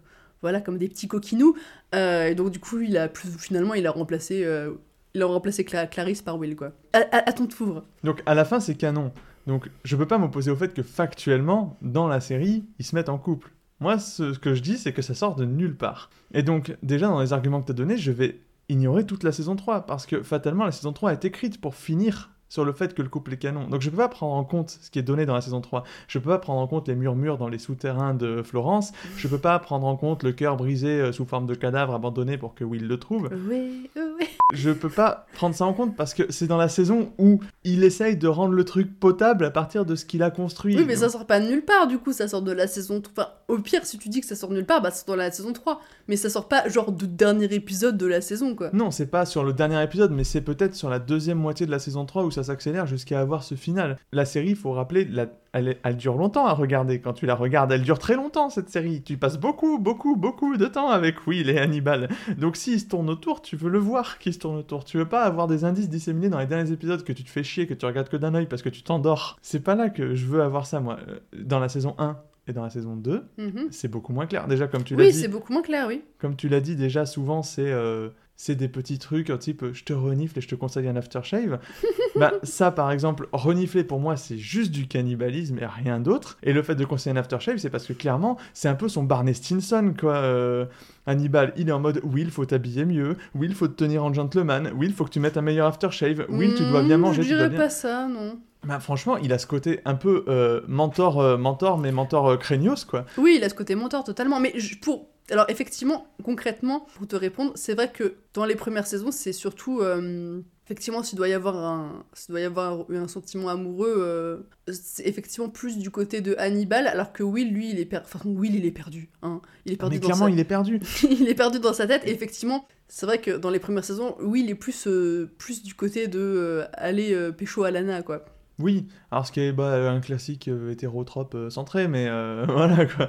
voilà, comme des petits coquinous. Euh, et donc, du coup, il a plus, finalement, il a remplacé, euh, il a remplacé Cla- Clarisse par Will, quoi. À, ton tour. Donc à la fin, c'est canon. Donc je peux pas m'opposer au fait que factuellement, dans la série, ils se mettent en couple. Moi, ce, ce que je dis, c'est que ça sort de nulle part. Et donc, déjà, dans les arguments que tu as donnés, je vais ignorer toute la saison 3, parce que fatalement, la saison 3 est écrite pour finir sur le fait que le couple est canon. Donc je peux pas prendre en compte ce qui est donné dans la saison 3. Je peux pas prendre en compte les murmures dans les souterrains de Florence. Je peux pas prendre en compte le cœur brisé euh, sous forme de cadavre abandonné pour que Will le trouve Oui, oui. je peux pas prendre ça en compte parce que c'est dans la saison où il essaye de rendre le truc potable à partir de ce qu'il a construit. Oui, mais ça sort pas de nulle part, du coup, ça sort de la saison 3. Enfin, au pire, si tu dis que ça sort de nulle part, bah c'est dans la saison 3. Mais ça sort pas, genre, du dernier épisode de la saison, quoi. Non, c'est pas sur le dernier épisode, mais c'est peut-être sur la deuxième moitié de la saison 3 où ça s'accélère jusqu'à avoir ce final. La série, il faut rappeler, la- elle, dure longtemps à regarder. Quand tu la regardes, elle dure très longtemps cette série. Tu passes beaucoup, beaucoup, beaucoup de temps avec Will et Hannibal. Donc s'il se tourne autour, tu veux le voir qui se tourne autour. Tu veux pas avoir des indices disséminés dans les derniers épisodes que tu te fais chier, que tu regardes que d'un œil parce que tu t'endors. C'est pas là que je veux avoir ça, moi. Euh, Dans la saison 1 et dans la saison 2, Mhm. c'est beaucoup moins clair. Déjà, comme tu l'as Oui, dit, c'est beaucoup moins clair, oui. comme tu l'as dit déjà, souvent c'est euh, c'est des petits trucs, type je te renifle et je te conseille un aftershave. bah, ça, par exemple, renifler pour moi, c'est juste du cannibalisme et rien d'autre. Et le fait de conseiller un aftershave, c'est parce que clairement, c'est un peu son Barney Stinson, quoi. euh, Hannibal, il est en mode oui, il faut t'habiller mieux, oui, il faut te tenir en gentleman, oui, il faut que tu mettes un meilleur aftershave, oui, tu dois bien Hmm, manger, Je tu dois dirais bien. pas ça, non. Bah, franchement, il a ce côté un peu euh, mentor, euh, mentor, mais mentor craignos, quoi. Oui, il a ce côté mentor totalement. Mais pour. Alors, effectivement, concrètement, pour te répondre, c'est vrai que dans les premières saisons, c'est surtout. euh, Effectivement, s'il doit y avoir un, doit y avoir un sentiment amoureux, euh, c'est effectivement plus du côté de Hannibal, alors que Will, lui, il est perdu. Enfin, Will, il est perdu. Hein. Il est perdu Mais dans clairement, sa- il est perdu. il est perdu dans sa tête. Et effectivement, c'est vrai que dans les premières saisons, Will est plus, euh, plus du côté de aller pécho à Lana, quoi. Oui, alors ce qui est bah, un classique hétérotrope centré, mais voilà quoi.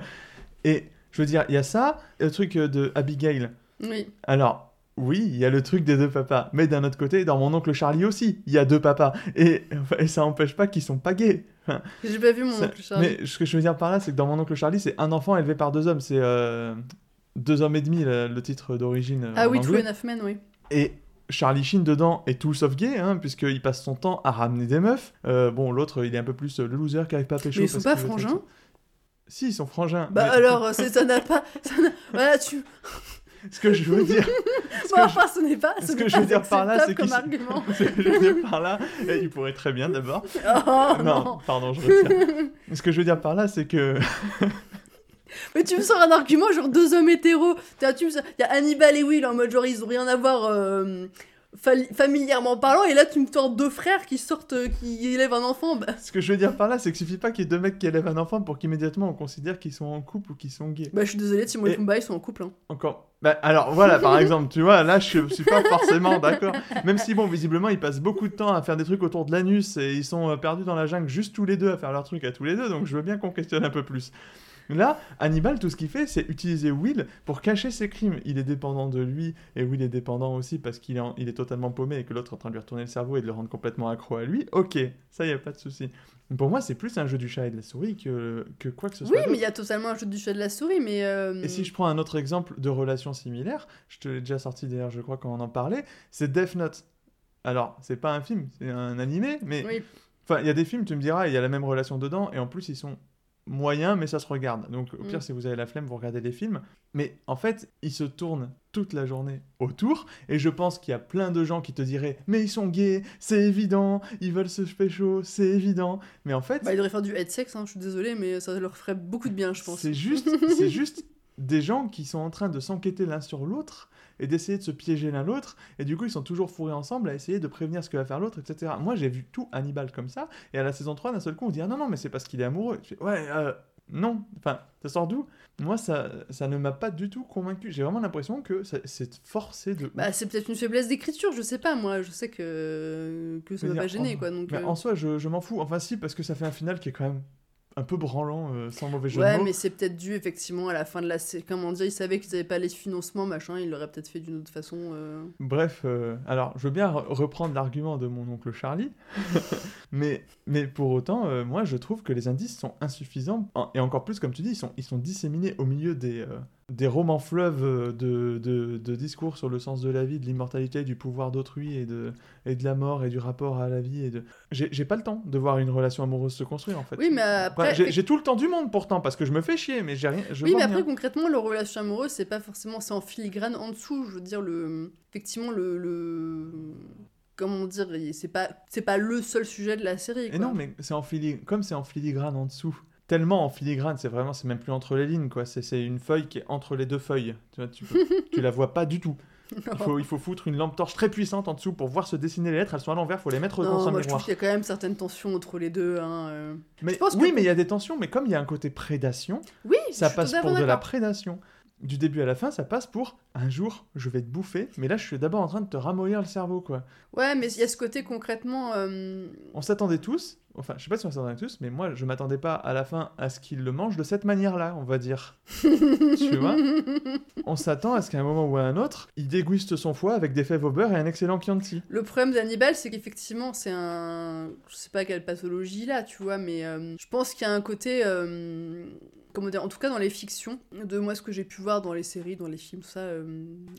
Et je veux dire, il y a ça, et le truc euh, de Abigail. Oui. Alors, oui, il y a le truc des deux papas, mais d'un autre côté, dans mon oncle Charlie aussi, il y a deux papas. Et, et ça n'empêche pas qu'ils sont pas gays. J'ai pas vu mon oncle Charlie. mais ce que je veux dire par là, c'est que dans mon oncle Charlie, c'est un enfant élevé par deux hommes. C'est euh, deux hommes et demi, le, le titre d'origine. euh, Ah oui, anglais. Enough Men, oui. Et Charlie Sheen dedans est tout sauf gay, hein, puisqu'il passe son temps à ramener des meufs. Euh, bon, l'autre, il est un peu plus le loser qui arrive pas à pécho. Mais ils sont pas être frangins Si, ils sont frangins. Bah mais alors, c'est- ça n'a pas. ça voilà, tu. Ce que je veux dire, Bon, enfin, ce n'est pas. ce ce que je veux dire par là, c'est ce que je veux dire par là, et il pourrait très bien d'abord. Oh, non, non. pardon, je retire. Ce que je veux dire par là, c'est que Mais tu me sors un argument, genre deux hommes hétéros. Tu me sors- Il y a Hannibal et Will en mode genre ils ont rien à voir euh, familièrement parlant, et là tu me sors deux frères qui sortent, euh, qui élèvent un enfant. Bah, ce que je veux dire par là, c'est qu'il suffit pas qu'il y ait deux mecs qui élèvent un enfant pour qu'immédiatement on considère qu'ils sont en couple ou qu'ils sont gays. bah je suis désolée, Timon et Et- Pumba ils sont en couple. Hein. Encore. Bah, alors voilà, par exemple, tu vois, là je suis pas forcément d'accord. Même si, bon, visiblement, ils passent beaucoup de temps à faire des trucs autour de l'anus et ils sont euh, perdus dans la jungle juste tous les deux à faire leur truc à tous les deux, donc je veux bien qu'on questionne un peu plus. Là, Hannibal, tout ce qu'il fait, c'est utiliser Will pour cacher ses crimes. Il est dépendant de lui, et Will est dépendant aussi parce qu'il est, en- il est totalement paumé et que l'autre est en train de lui retourner le cerveau et de le rendre complètement accro à lui. Ok, ça, y a pas de souci. Pour moi, c'est plus un jeu du chat et de la souris que, que quoi que ce soit. Oui, mais il y a totalement un jeu du chat de la souris, mais. euh, Et si je prends un autre exemple de relation similaire, je te l'ai déjà sorti d'ailleurs, je crois qu'on en parlait, c'est Death Note. Alors, c'est pas un film, c'est un animé, mais Oui. enfin, il y a des films, tu me diras, il y a la même relation dedans, et en plus, ils sont moyen, mais ça se regarde. Donc, au pire, Mm. si vous avez la flemme, vous regardez des films. Mais en fait, ils se tournent toute la journée autour. Et je pense qu'il y a plein de gens qui te diraient Mais ils sont gays, c'est évident, ils veulent se pécho, c'est évident. Mais en fait, Bah, ils devraient faire du head sex, hein, je suis désolée, mais ça leur ferait beaucoup de bien, je pense. c'est juste, c'est juste des gens qui sont en train de s'enquêter l'un sur l'autre et d'essayer de se piéger l'un l'autre. Et du coup, ils sont toujours fourrés ensemble à essayer de prévenir ce que va faire l'autre, etc. Moi, j'ai vu tout Hannibal comme ça. Et à la saison 3, d'un seul coup, on dit Ah non, non, mais c'est parce qu'il est amoureux. Je fais, ouais, euh, non. Enfin, ça sort d'où? Moi, ça, ça ne m'a pas du tout convaincu. J'ai vraiment l'impression que c'est forcé de. Bah, c'est peut-être une faiblesse d'écriture, je sais pas, moi, je sais que, que ça m'a pas gêné, en- quoi. Donc, Mais euh, en soi, je, je m'en fous. Enfin, si, parce que ça fait un final qui est quand même un peu branlant, euh, sans mauvais jeu de Ouais, mots. mais c'est peut-être dû effectivement à la fin de la. Comment dire, ils savaient qu'ils avaient pas les financements, machin, ils l'auraient peut-être fait d'une autre façon. euh. Bref, euh, alors je veux bien re- reprendre l'argument de mon oncle Charlie, mais, mais pour autant, moi je trouve que les indices sont insuffisants, et encore plus, comme tu dis, ils sont, ils sont disséminés au milieu des, des romans fleuves de, de, de discours sur le sens de la vie, de l'immortalité, du pouvoir d'autrui, et de, et de la mort, et du rapport à la vie. et de... J'ai pas le temps de voir une relation amoureuse se construire en fait. Oui, mais après. j'ai tout le temps du monde pourtant, parce que je me fais chier, mais j'ai rien. Je Oui, mais après, rien. concrètement, leur relation amoureuse, c'est pas forcément. C'est en filigrane en dessous. Je veux dire, le. Effectivement, le. le... Comment dire C'est pas, c'est pas le seul sujet de la série. Et quoi. non, mais c'est en fili... comme c'est en filigrane en dessous. Tellement en filigrane, c'est vraiment, c'est même plus entre les lignes, quoi. C'est une feuille qui est entre les deux feuilles. Tu vois, tu, peux- tu la vois pas du tout. Il faut, il faut foutre une lampe torche très puissante en dessous pour voir se dessiner les lettres. Elles sont à l'envers, faut les mettre contre un je trouve miroir. qu'il y a quand même certaines tensions entre les deux. Hein, euh. Mais, je pense oui, que- mais il y a des tensions, mais comme il y a un côté prédation, Oui, ça je passe pour de la prédation. Du début à la fin, ça passe pour un jour, je vais te bouffer, mais là, je suis d'abord en train de te ramollir le cerveau, quoi. Ouais, mais il y a ce côté concrètement. euh, On s'attendait tous, enfin, je sais pas si on s'attendait tous, mais moi, je m'attendais pas à la fin à ce qu'il le mange de cette manière-là, on va dire. tu vois? On s'attend à ce qu'à un moment ou à un autre, il déguste son foie avec des fèves au beurre et un excellent Chianti. Le problème d'Hannibal, c'est qu'effectivement, c'est un. Je sais pas quelle pathologie là, tu vois, mais euh, je pense qu'il y a un côté. euh, Comment dire En tout cas, dans les fictions, de moi, ce que j'ai pu voir dans les séries, dans les films, ça, euh,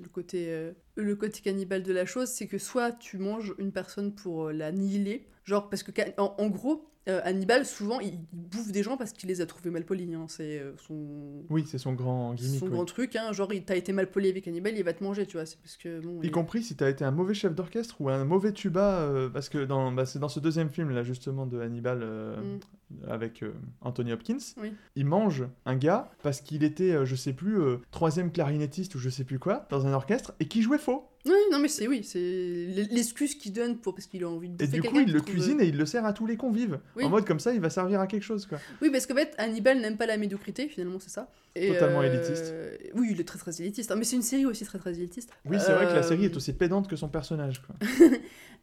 le côté. euh, le côté cannibale de la chose, c'est que soit tu manges une personne pour euh, l'annihiler, genre, parce que, en gros. Euh, Hannibal, souvent, il, bouffe des gens parce qu'il les a trouvés mal polis. hein. C'est euh, son, Oui, c'est son grand gimmick. son oui. grand truc. Hein. Genre, t'as été mal poli avec Hannibal, il va te manger, tu vois. C'est parce que. Bon, Y il- compris si t'as été un mauvais chef d'orchestre ou un mauvais tuba, euh, parce que dans, bah, c'est dans ce deuxième film là justement de Hannibal euh, Mm. avec Anthony Hopkins, Oui. il mange un gars parce qu'il était, je sais plus, troisième clarinettiste ou je sais plus quoi dans un orchestre et qui jouait faux. Oui, non, mais c'est oui, c'est l'excuse qu'il donne pour parce qu'il a envie de Et du coup, il le trouve- cuisine et il le sert à tous les convives. Oui. En mode comme ça, il va servir à quelque chose quoi. Oui, parce qu'en fait, Hannibal n'aime pas la médiocrité, finalement, c'est ça. Et, Totalement euh, élitiste. Oui, il est très très élitiste. hein, mais c'est une série aussi très très élitiste. Oui, c'est vrai que la Euh, série est aussi pédante que son personnage quoi.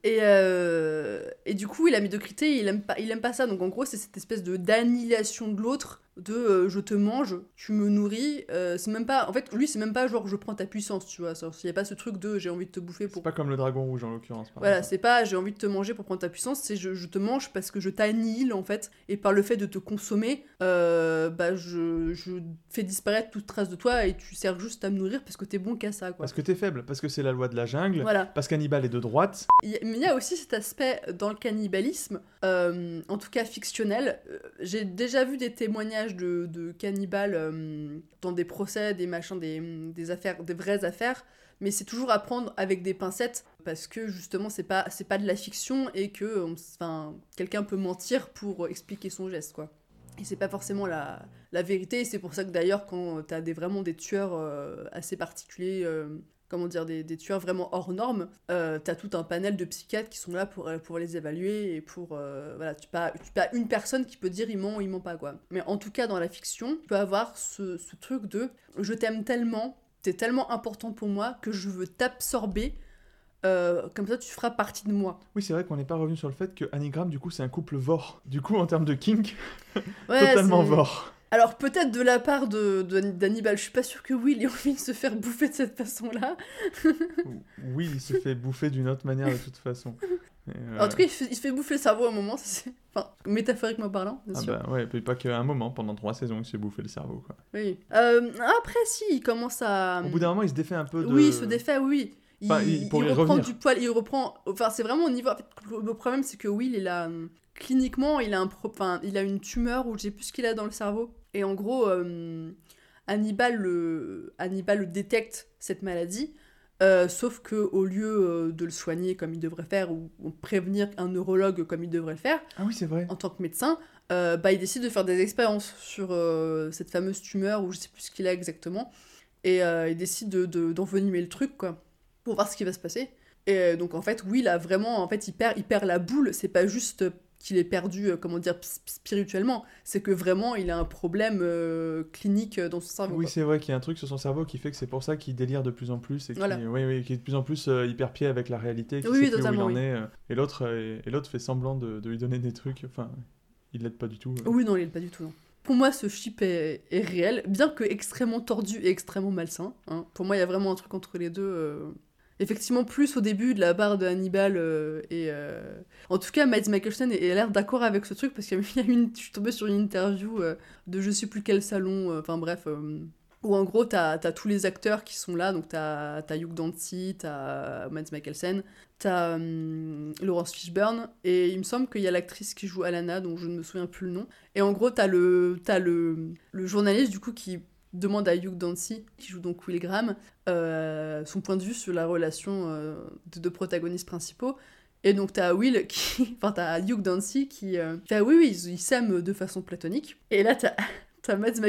Et, euh, et du coup, la médiocrité, il aime pas, il aime pas ça. Donc en gros, c'est cette espèce de d'annihilation de l'autre, de euh, je te mange, tu me nourris. euh, c'est même pas, en fait, lui, c'est même pas genre je prends ta puissance, tu vois. Il y a pas ce truc de j'ai envie de te bouffer C'est pour. pas comme le dragon rouge en l'occurrence. Voilà, c'est pas j'ai envie de te manger pour prendre ta puissance, c'est je, je te mange parce que je t'annihile en fait, et par le fait de te consommer, bah je, je fais disparaître toute trace de toi et tu sers juste à me nourrir parce que t'es bon qu'à ça quoi. Parce que t'es faible, parce que c'est la loi de la jungle, Voilà. parce qu'Hannibal est de droite. Il y a- Mais il y a aussi cet aspect dans le cannibalisme, euh, en tout cas fictionnel. Euh, J'ai déjà vu des témoignages de, cannibales euh, dans des procès, des machins, des, affaires, des vraies affaires. Mais c'est toujours à prendre avec des pincettes parce que justement c'est pas c'est pas de la fiction et que enfin quelqu'un peut mentir pour expliquer son geste quoi. Et c'est pas forcément la, vérité. et C'est pour ça que d'ailleurs quand t'as des vraiment des tueurs assez particuliers comment dire, des, des tueurs vraiment hors normes, euh, t'as tout un panel de psychiatres qui sont là pour, euh, pour les évaluer et pour. euh, voilà, tu pas, tu pas une personne qui peut dire il ment ou il ment pas, quoi. Mais en tout cas, dans la fiction, tu peux avoir ce, ce truc de je t'aime tellement, t'es tellement important pour moi que je veux t'absorber. euh, comme ça, tu feras partie de moi. Oui, c'est vrai qu'on n'est pas revenu sur le fait que Anigram, du coup, c'est un couple vor. Du coup, en termes de kink, Ouais, totalement vor. Alors, peut-être de la part de, d'Hannibal, je suis pas sûre que Will ait envie de se faire bouffer de cette façon-là. Oui, il se fait bouffer d'une autre manière de toute façon. Euh, En tout cas, il se, fait, il se fait bouffer le cerveau à un moment, c'est- enfin, métaphoriquement parlant, bien ah sûr. bah ouais, puis pas qu'à un moment, pendant trois saisons, il se fait bouffer le cerveau. Quoi. Oui. Euh, après, si, il commence à. Au bout d'un moment, il se défait un peu de... Oui, il se défait, oui. Il, Enfin, il- pour il y reprend revenir. du poil, il reprend. Enfin, c'est vraiment au niveau. En fait, le problème, c'est que Will, il a. cliniquement, il a, un pro- enfin, il a une tumeur ou je sais plus ce qu'il a dans le cerveau. Et en gros, euh, Hannibal, le, Hannibal le détecte cette maladie. euh, sauf que au lieu euh, de le soigner comme il devrait faire ou, ou prévenir un neurologue comme il devrait le faire, Ah oui, vrai. en tant que médecin, euh, bah, il décide de faire des expériences sur cette fameuse tumeur ou je sais plus ce qu'il a exactement. Et il décide de, de- d'envenimer le truc, quoi, pour voir ce qui va se passer. Et donc, en fait, oui, là, vraiment, en fait, il perd, il perd la boule. C'est pas juste qu'il est perdu, euh, comment dire, spirituellement. C'est que vraiment, il a un problème euh, clinique euh, dans son cerveau. Oui, c'est vrai qu'il y a un truc sur son cerveau qui fait que c'est pour ça qu'il délire de plus en plus et qu'il Voilà. oui, oui, qu'il est de plus en plus euh, hyper pied avec la réalité, Oui, sait oui, plus où il en est. et l'autre et l'autre fait semblant de, de lui donner des trucs. Enfin, il l'aide pas du tout. Oui, non, il est pas du tout, non. Pour moi, ce chip est, est réel, bien que extrêmement tordu et extrêmement malsain. hein. Pour moi, il y a vraiment un truc entre les deux. Effectivement, plus au début de la part de Hannibal euh, et... euh, En tout cas, Mads Mikkelsen a l'air d'accord avec ce truc, parce a une... je suis tombée sur une interview euh, de je sais plus quel salon, enfin bref... où en gros, t'as as tous les acteurs qui sont là, donc t'as as Hugh Dancy, t'as Mads Mikkelsen, t'as Laurence Fishburne, et il me semble qu'il y a l'actrice qui joue Alana, dont je ne me souviens plus le nom. Et en gros, t'as le, le, le journaliste du coup qui demande à Hugh Dancy, qui joue donc Will Graham, euh, son point de vue sur la relation euh, des deux protagonistes principaux. Et donc t'as Will qui, enfin t'as Hugh Dancy qui euh, fait ah oui oui ils de façon platonique. Et là t'as t'as Mads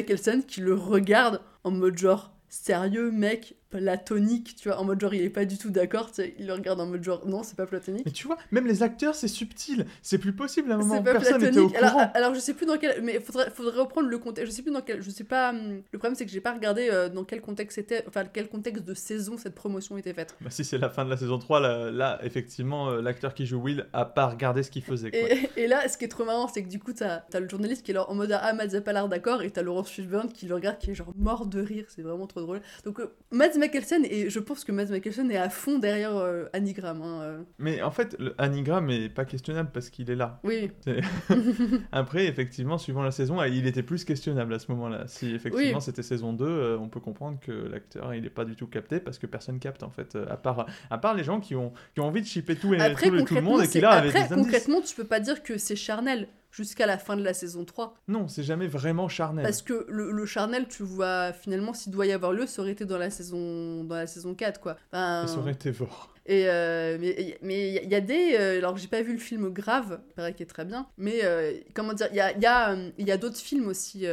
qui le regarde en mode genre sérieux mec platonique tu vois en mode genre il est pas du tout d'accord il le regarde en mode genre non c'est pas platonique. Mais tu vois, même les acteurs, c'est subtil. C'est plus possible à un moment. Pas Personne n'était au platonique. Alors, courant. alors, je sais plus dans quel. Mais faudrait, faudrait reprendre le contexte. Je sais plus dans quel. Je sais pas. hum, Le problème c'est que j'ai pas regardé euh, dans quel contexte c'était. Enfin, quel contexte de saison cette promotion était faite. Bah, si c'est la fin de la saison 3, là, là, effectivement, euh, l'acteur qui joue Will a pas regardé ce qu'il faisait. Quoi. Et, et là, ce qui est trop marrant, c'est que du coup, t'as as le journaliste qui est là en mode Ah, Mads a pas l'air d'accord, et t'as Laurence Fishburne qui le regarde, qui est genre mort de rire, c'est vraiment trop drôle. Donc, euh, Mads Mikkelsen, et je pense que Mads Mikkelsen est à fond derrière euh, Annie Graham. hein, euh. Mais en fait, le anigramme est pas questionnable parce qu'il est là. Oui, Après, effectivement, suivant la saison, il était plus questionnable à ce moment-là. Si effectivement Oui. c'était saison 2, euh, on peut comprendre que l'acteur il est pas du tout capté parce que personne capte en fait, euh, à part, à part les gens qui ont, qui ont envie de shipper tout, et, après, tout, le- tout le concrètement, monde et qui là avec des indices. concrètement, tu peux pas dire que c'est charnel jusqu'à la fin de la saison 3. Non, c'est jamais vraiment charnel. Parce que le, le charnel, tu vois, finalement, s'il doit y avoir lieu, ça aurait été dans la saison, dans la saison 4, quoi. Ça aurait été fort. Et euh, mais mais il y a des euh, alors j'ai pas vu le film Grave, il paraît qu'il est très bien, mais euh, comment dire, il y a il y a euh, il y a d'autres films aussi.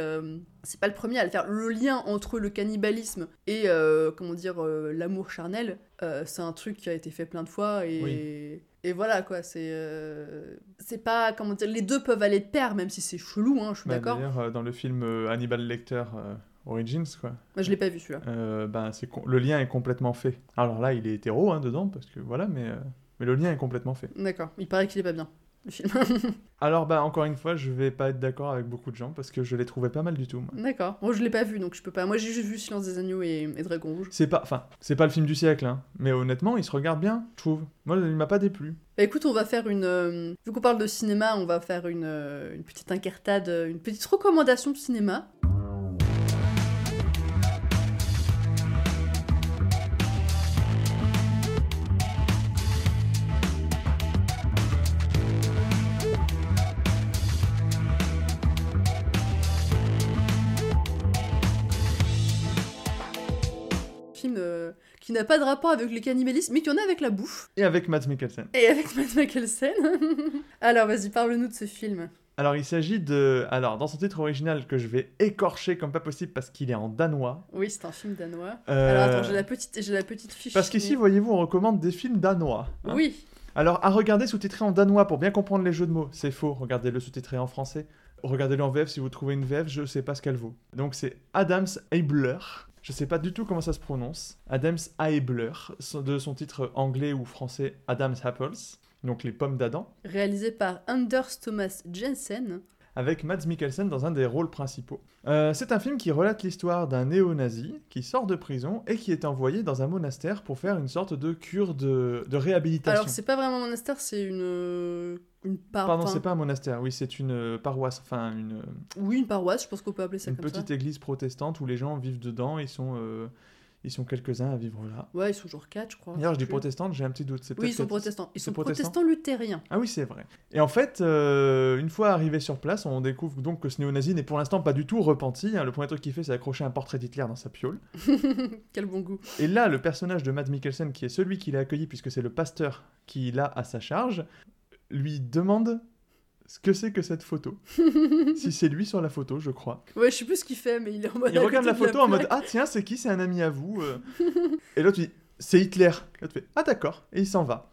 c'est pas le premier à le faire. Le lien entre le cannibalisme et comment dire l'amour charnel, c'est un truc qui a été fait plein de fois et Oui. Et voilà quoi. C'est euh, c'est pas comment dire, les deux peuvent aller de pair, même si c'est chelou, hein, je suis Bah, d'accord. D'ailleurs, euh, dans le film euh, Hannibal Lecter euh, Origins, quoi, je l'ai pas vu celui-là. euh, ben, c'est le lien est complètement fait. Alors là, il est hétéro hein, dedans, parce que voilà, mais, mais le lien est complètement fait. D'accord. Il paraît qu'il est pas bien le film. Alors, bah, encore une fois, je vais pas être d'accord avec beaucoup de gens parce que je l'ai trouvé pas mal du tout. moi. D'accord. Moi je l'ai pas vu donc je peux pas. Moi j'ai juste vu Silence des agneaux et, et Dragon Rouge. C'est pas, enfin, c'est pas le film du siècle, hein, mais honnêtement, il se regarde bien, je trouve. Moi, il m'a pas déplu. Bah écoute, on va faire une. euh, vu qu'on parle de cinéma, on va faire une, euh, une petite incartade, euh, une petite recommandation de cinéma. Qui n'a pas de rapport avec le cannibalisme, mais qui en a avec la bouffe. Et avec Mads Mikkelsen. Et avec Matt Mikkelsen. Alors vas-y, parle-nous de ce film. Alors, il s'agit de. Alors, dans son titre original, que je vais écorcher comme pas possible parce qu'il est en danois. Oui, c'est un film danois. euh, Alors attends, j'ai la petite, j'ai la petite fiche. Parce qu'ici, mais- voyez-vous, on recommande des films danois. hein. Oui. Alors, à regarder sous-titré en danois pour bien comprendre les jeux de mots, c'est faux. Regardez-le sous-titré en français. Regardez-le en VF si vous trouvez une VF, je sais pas ce qu'elle vaut. Donc, c'est Adams Abler. Je sais pas du tout comment ça se prononce. Adams Abler, son- de son titre anglais ou français Adam's Apples. Donc, les pommes d'Adam. Réalisé par Anders Thomas Jensen. Avec Mads Mikkelsen dans un des rôles principaux. Euh, c'est un film qui relate l'histoire d'un néo-nazi qui sort de prison et qui est envoyé dans un monastère pour faire une sorte de cure de, de réhabilitation. Alors c'est pas vraiment un monastère, c'est une une par... Pardon, enfin, c'est pas un monastère, oui, c'est une euh, paroisse, enfin une, euh, Oui, une paroisse, je pense qu'on peut appeler ça une comme petite ça. église protestante où les gens vivent dedans, ils sont, euh, Ils sont quelques-uns à vivre là. Ouais, ils sont genre 4, je crois. D'ailleurs, je dis sais plus. protestante, j'ai un petit doute. Oui, ils sont protestants. Ils sont protestant protestants luthériens. Ah oui, c'est vrai. Et en fait, euh, une fois arrivé sur place, on découvre donc que ce néo-nazi n'est pour l'instant pas du tout repenti. hein. Le premier truc qu'il fait, c'est accrocher un portrait d'Hitler dans sa piole. Quel bon goût. Et là, le personnage de Matt Mikkelsen, qui est celui qui l'a accueilli, puisque c'est le pasteur qui l'a à sa charge, lui demande ce que c'est que cette photo. si c'est lui sur la photo, je crois. Ouais, je sais plus ce qu'il fait, mais il est en mode. Il regarde la photo en mode. Ah tiens, c'est qui? C'est un ami à vous euh. Et l'autre dit C'est Hitler. L'autre fait Ah d'accord. Et il s'en va.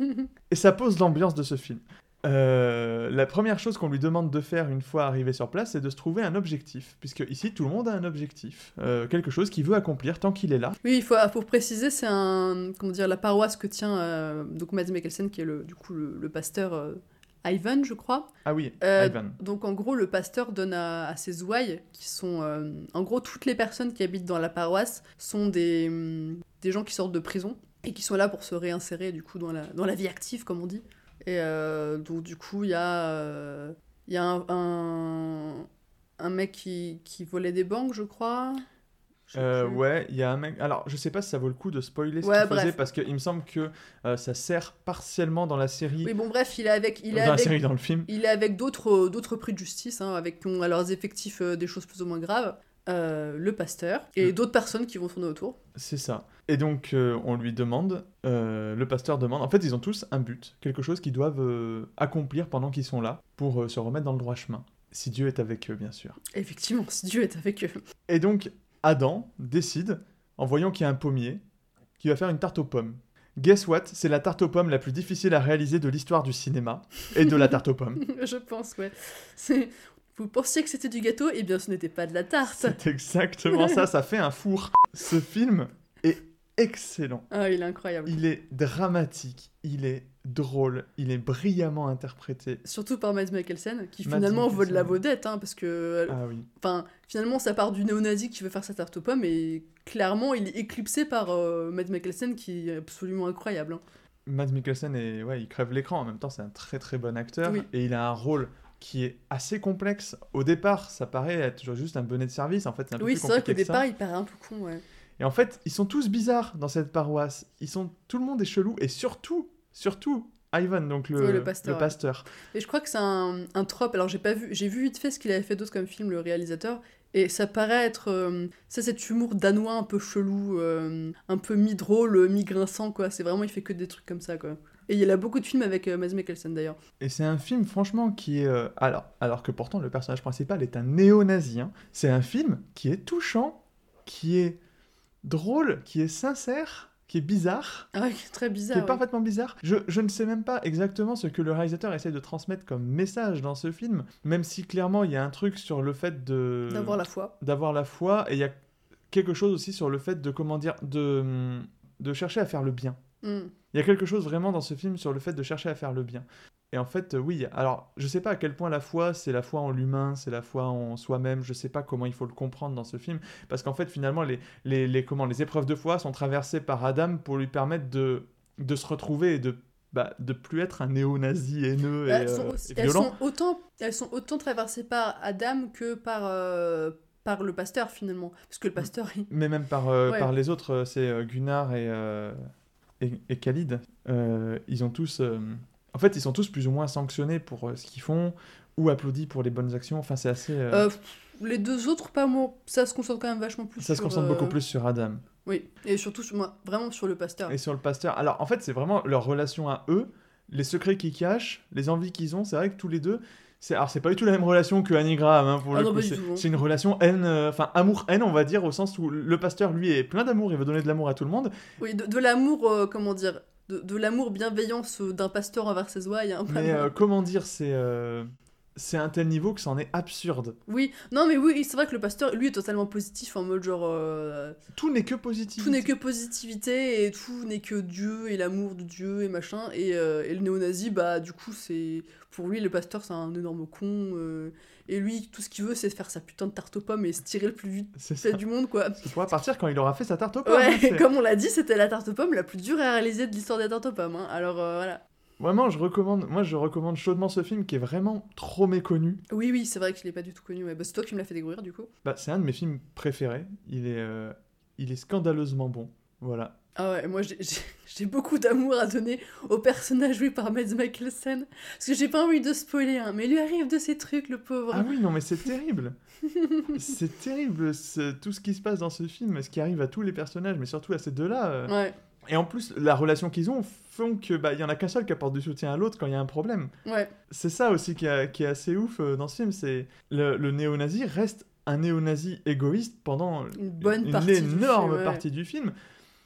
Et ça pose l'ambiance de ce film. Euh, la première chose qu'on lui demande de faire une fois arrivé sur place, c'est de se trouver un objectif. Puisque ici, tout le monde a un objectif. Euh, quelque chose qu'il veut accomplir tant qu'il est là. Oui, il faut pour préciser, c'est un comment dire la paroisse que tient euh, donc Mads Mikkelsen qui est le du coup le, le pasteur Ivan, je crois. Ah oui, Euh, Ivan. Donc en gros, le pasteur donne à, à ses ouailles, qui sont... euh, en gros, toutes les personnes qui habitent dans la paroisse sont des, hum, des gens qui sortent de prison et qui sont là pour se réinsérer du coup dans la, dans la vie active, comme on dit. Et euh, donc du coup, il y a, il y a un, un, un mec qui, qui volait des banques, je crois. Euh, ouais, il y a un mec. Alors, je sais pas si ça vaut le coup de spoiler ce Ouais, qu'il faisait parce qu'il me semble que euh, ça sert partiellement dans la série, Oui, bon bref, il est avec... Il est dans la série dans le film. Il est avec d'autres d'autres prix de justice, hein, avec qui ont à leurs effectifs euh, des choses plus ou moins graves. Euh, le pasteur et d'autres personnes qui vont tourner autour. C'est ça. Et donc, euh, on lui demande, euh, le pasteur demande, en fait, ils ont tous un but, quelque chose qu'ils doivent euh, accomplir pendant qu'ils sont là, pour euh, se remettre dans le droit chemin. Si Dieu est avec eux, bien sûr. Effectivement, si Dieu est avec eux. Et donc, Adam décide, en voyant qu'il y a un pommier, qu'il va faire une tarte aux pommes. Guess what? C'est la tarte aux pommes la plus difficile à réaliser de l'histoire du cinéma, et de la tarte aux pommes. Je pense, ouais. C'est- Vous pensiez que c'était du gâteau? Eh bien, ce n'était pas de la tarte. C'est exactement ça, ça fait un four. Ce film est excellent. Ah, il est incroyable. Il est dramatique, il est drôle, il est brillamment interprété. Surtout par Mads Mikkelsen, qui Mads finalement vaut de la Mikkelsen. vedette, hein, parce que... Ah oui. Enfin, finalement, ça part du néo-nazi qui veut faire sa tarte aux pommes, et clairement, il est éclipsé par euh, Mads Mikkelsen, qui est absolument incroyable. hein. Mads Mikkelsen, est, ouais, il crève l'écran. En même temps, c'est un très très bon acteur. Oui. Et il a un rôle qui est assez complexe. Au départ, ça paraît être juste un bonnet de service. En fait, c'est un peu Oui, c'est vrai qu'au ça. départ, il paraît un peu con, ouais. Et en fait, ils sont tous bizarres dans cette paroisse. Ils sont, tout le monde est chelou. Et surtout, surtout, Ivan, donc le, Oui, le pasteur, pasteur. Et je crois que c'est un, un trope. Alors j'ai pas vu, j'ai vu vite fait ce qu'il avait fait d'autre comme film, le réalisateur. Et ça paraît être euh, ça, cet humour danois un peu chelou, euh, un peu mi-drôle, mi-grinçant, quoi. C'est vraiment, il fait que des trucs comme ça, quoi. Et il a beaucoup de films avec euh, Mads Mikkelsen d'ailleurs. Et c'est un film, franchement, qui est. euh, alors, alors que pourtant, le personnage principal est un néo-nazi. hein. C'est un film qui est touchant, qui est drôle, qui est sincère, qui est bizarre. Ah ouais, très qui bizarre. est ouais. parfaitement bizarre. Je, je ne sais même pas exactement ce que le réalisateur essaie de transmettre comme message dans ce film, même si clairement il y a un truc sur le fait de D'avoir la foi. d'avoir la foi et il y a quelque chose aussi sur le fait de comment dire de de chercher à faire le bien. Hmm. Il y a quelque chose vraiment dans ce film sur le fait de chercher à faire le bien. Et en fait, euh, oui, alors je sais pas à quel point la foi, c'est la foi en l'humain, c'est la foi en soi-même, je sais pas comment il faut le comprendre dans ce film, parce qu'en fait, finalement, les, les, les, comment, les épreuves de foi sont traversées par Adam pour lui permettre de, de se retrouver et de bah, de plus être un néo-nazi haineux et, Elles, sont euh, et elles violent. sont autant, elles sont autant traversées par Adam que par, euh, par le pasteur finalement. Parce que le pasteur, il- Mais même par, euh, Ouais. par les autres, c'est Gunnar et, et, et Khalid. Ils ont tous. En fait, ils sont tous plus ou moins sanctionnés pour euh, ce qu'ils font ou applaudis pour les bonnes actions. Enfin, c'est assez. euh, euh, les deux autres, pas moi. Ça se concentre quand même vachement plus ça se concentre euh, beaucoup plus sur Adam Oui, et surtout, sur moi, vraiment sur le pasteur. et sur le pasteur. Alors, en fait, c'est vraiment leur relation à eux, les secrets qu'ils cachent, les envies qu'ils ont. C'est vrai que tous les deux. C'est, alors, c'est pas du tout la même relation que Annie Graham, hein, pour Ah le non, coup. C'est, tout, hein. c'est une relation haine, enfin amour-haine, on va dire, au sens où le pasteur, lui, est plein d'amour, il veut donner de l'amour à tout le monde. Oui, de, de l'amour, comment dire, de, de l'amour bienveillance euh, d'un pasteur envers ses peu. Mais euh, comment dire, c'est euh, c'est un tel niveau que c'en est absurde. Oui, non, mais oui, c'est vrai que le pasteur, lui, est totalement positif, en mode genre. euh, Tout n'est que positif. tout n'est que positivité et tout n'est que Dieu et l'amour de Dieu et machin. Et, et le néo-nazi, bah, du coup, c'est. Pour lui, le pasteur, c'est un énorme con. Et lui, tout ce qu'il veut, c'est faire sa putain de tarte aux pommes et se tirer le plus vite du monde, quoi. Il pourra partir quand il aura fait sa tarte aux pommes. Ouais, comme on l'a dit, c'était la tarte aux pommes la plus dure à réaliser de l'histoire des tartes aux pommes. hein. Alors euh, voilà. Vraiment, je recommande, moi, je recommande chaudement ce film qui est vraiment trop méconnu. Oui, oui, c'est vrai que je l'ai pas du tout connu. ouais. Bah, c'est toi qui me l'as fait découvrir, du coup. Bah, c'est un de mes films préférés. Il est, euh, il est scandaleusement bon. Voilà. Ah ouais, moi j'ai- beaucoup d'amour à donner au personnage joué par Mads Mikkelsen. Parce que j'ai pas envie de spoiler, hein, mais il lui arrive de ces trucs, le pauvre. Ah oui, non, mais c'est terrible. c'est terrible ce- tout ce qui se passe dans ce film, ce qui arrive à tous les personnages, mais surtout à ces deux-là. euh. Ouais, Et en plus, la relation qu'ils ont font que bah il y en a qu'un seul qui apporte du soutien à l'autre quand il y a un problème. ouais. C'est ça aussi qui, a- qui est assez ouf euh, dans ce film, c'est le, le néo-nazi reste un néo-nazi égoïste pendant Une bonne partie du énorme film, ouais. partie du film.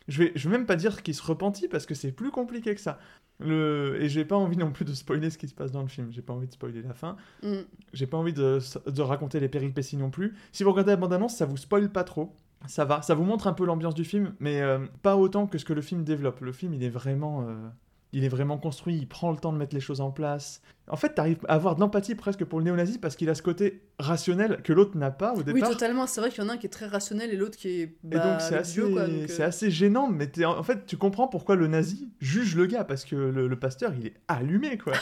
Je vais, je vais même pas dire qu'il se repentit parce que c'est plus compliqué que ça. Le... Et j'ai pas envie non plus de spoiler ce qui se passe dans le film. J'ai pas envie de spoiler la fin. Mm. J'ai pas envie de, de raconter les péripéties non plus. Si vous regardez la bande-annonce, ça vous spoil pas trop. Ça va, ça vous montre un peu l'ambiance du film, mais euh, pas autant que ce que le film développe. Le film, il est vraiment, euh, il est vraiment construit. Il prend le temps de mettre les choses en place. En fait, t'arrives à avoir de l'empathie presque pour le néo-nazi parce qu'il a ce côté rationnel que l'autre n'a pas au Oui, départ. totalement. C'est vrai qu'il y en a un qui est très rationnel et l'autre qui est. Et Bah, donc c'est assez, quoi, donc, euh, c'est assez gênant, mais en fait tu comprends pourquoi le nazi juge le gars parce que le, le pasteur il est allumé quoi.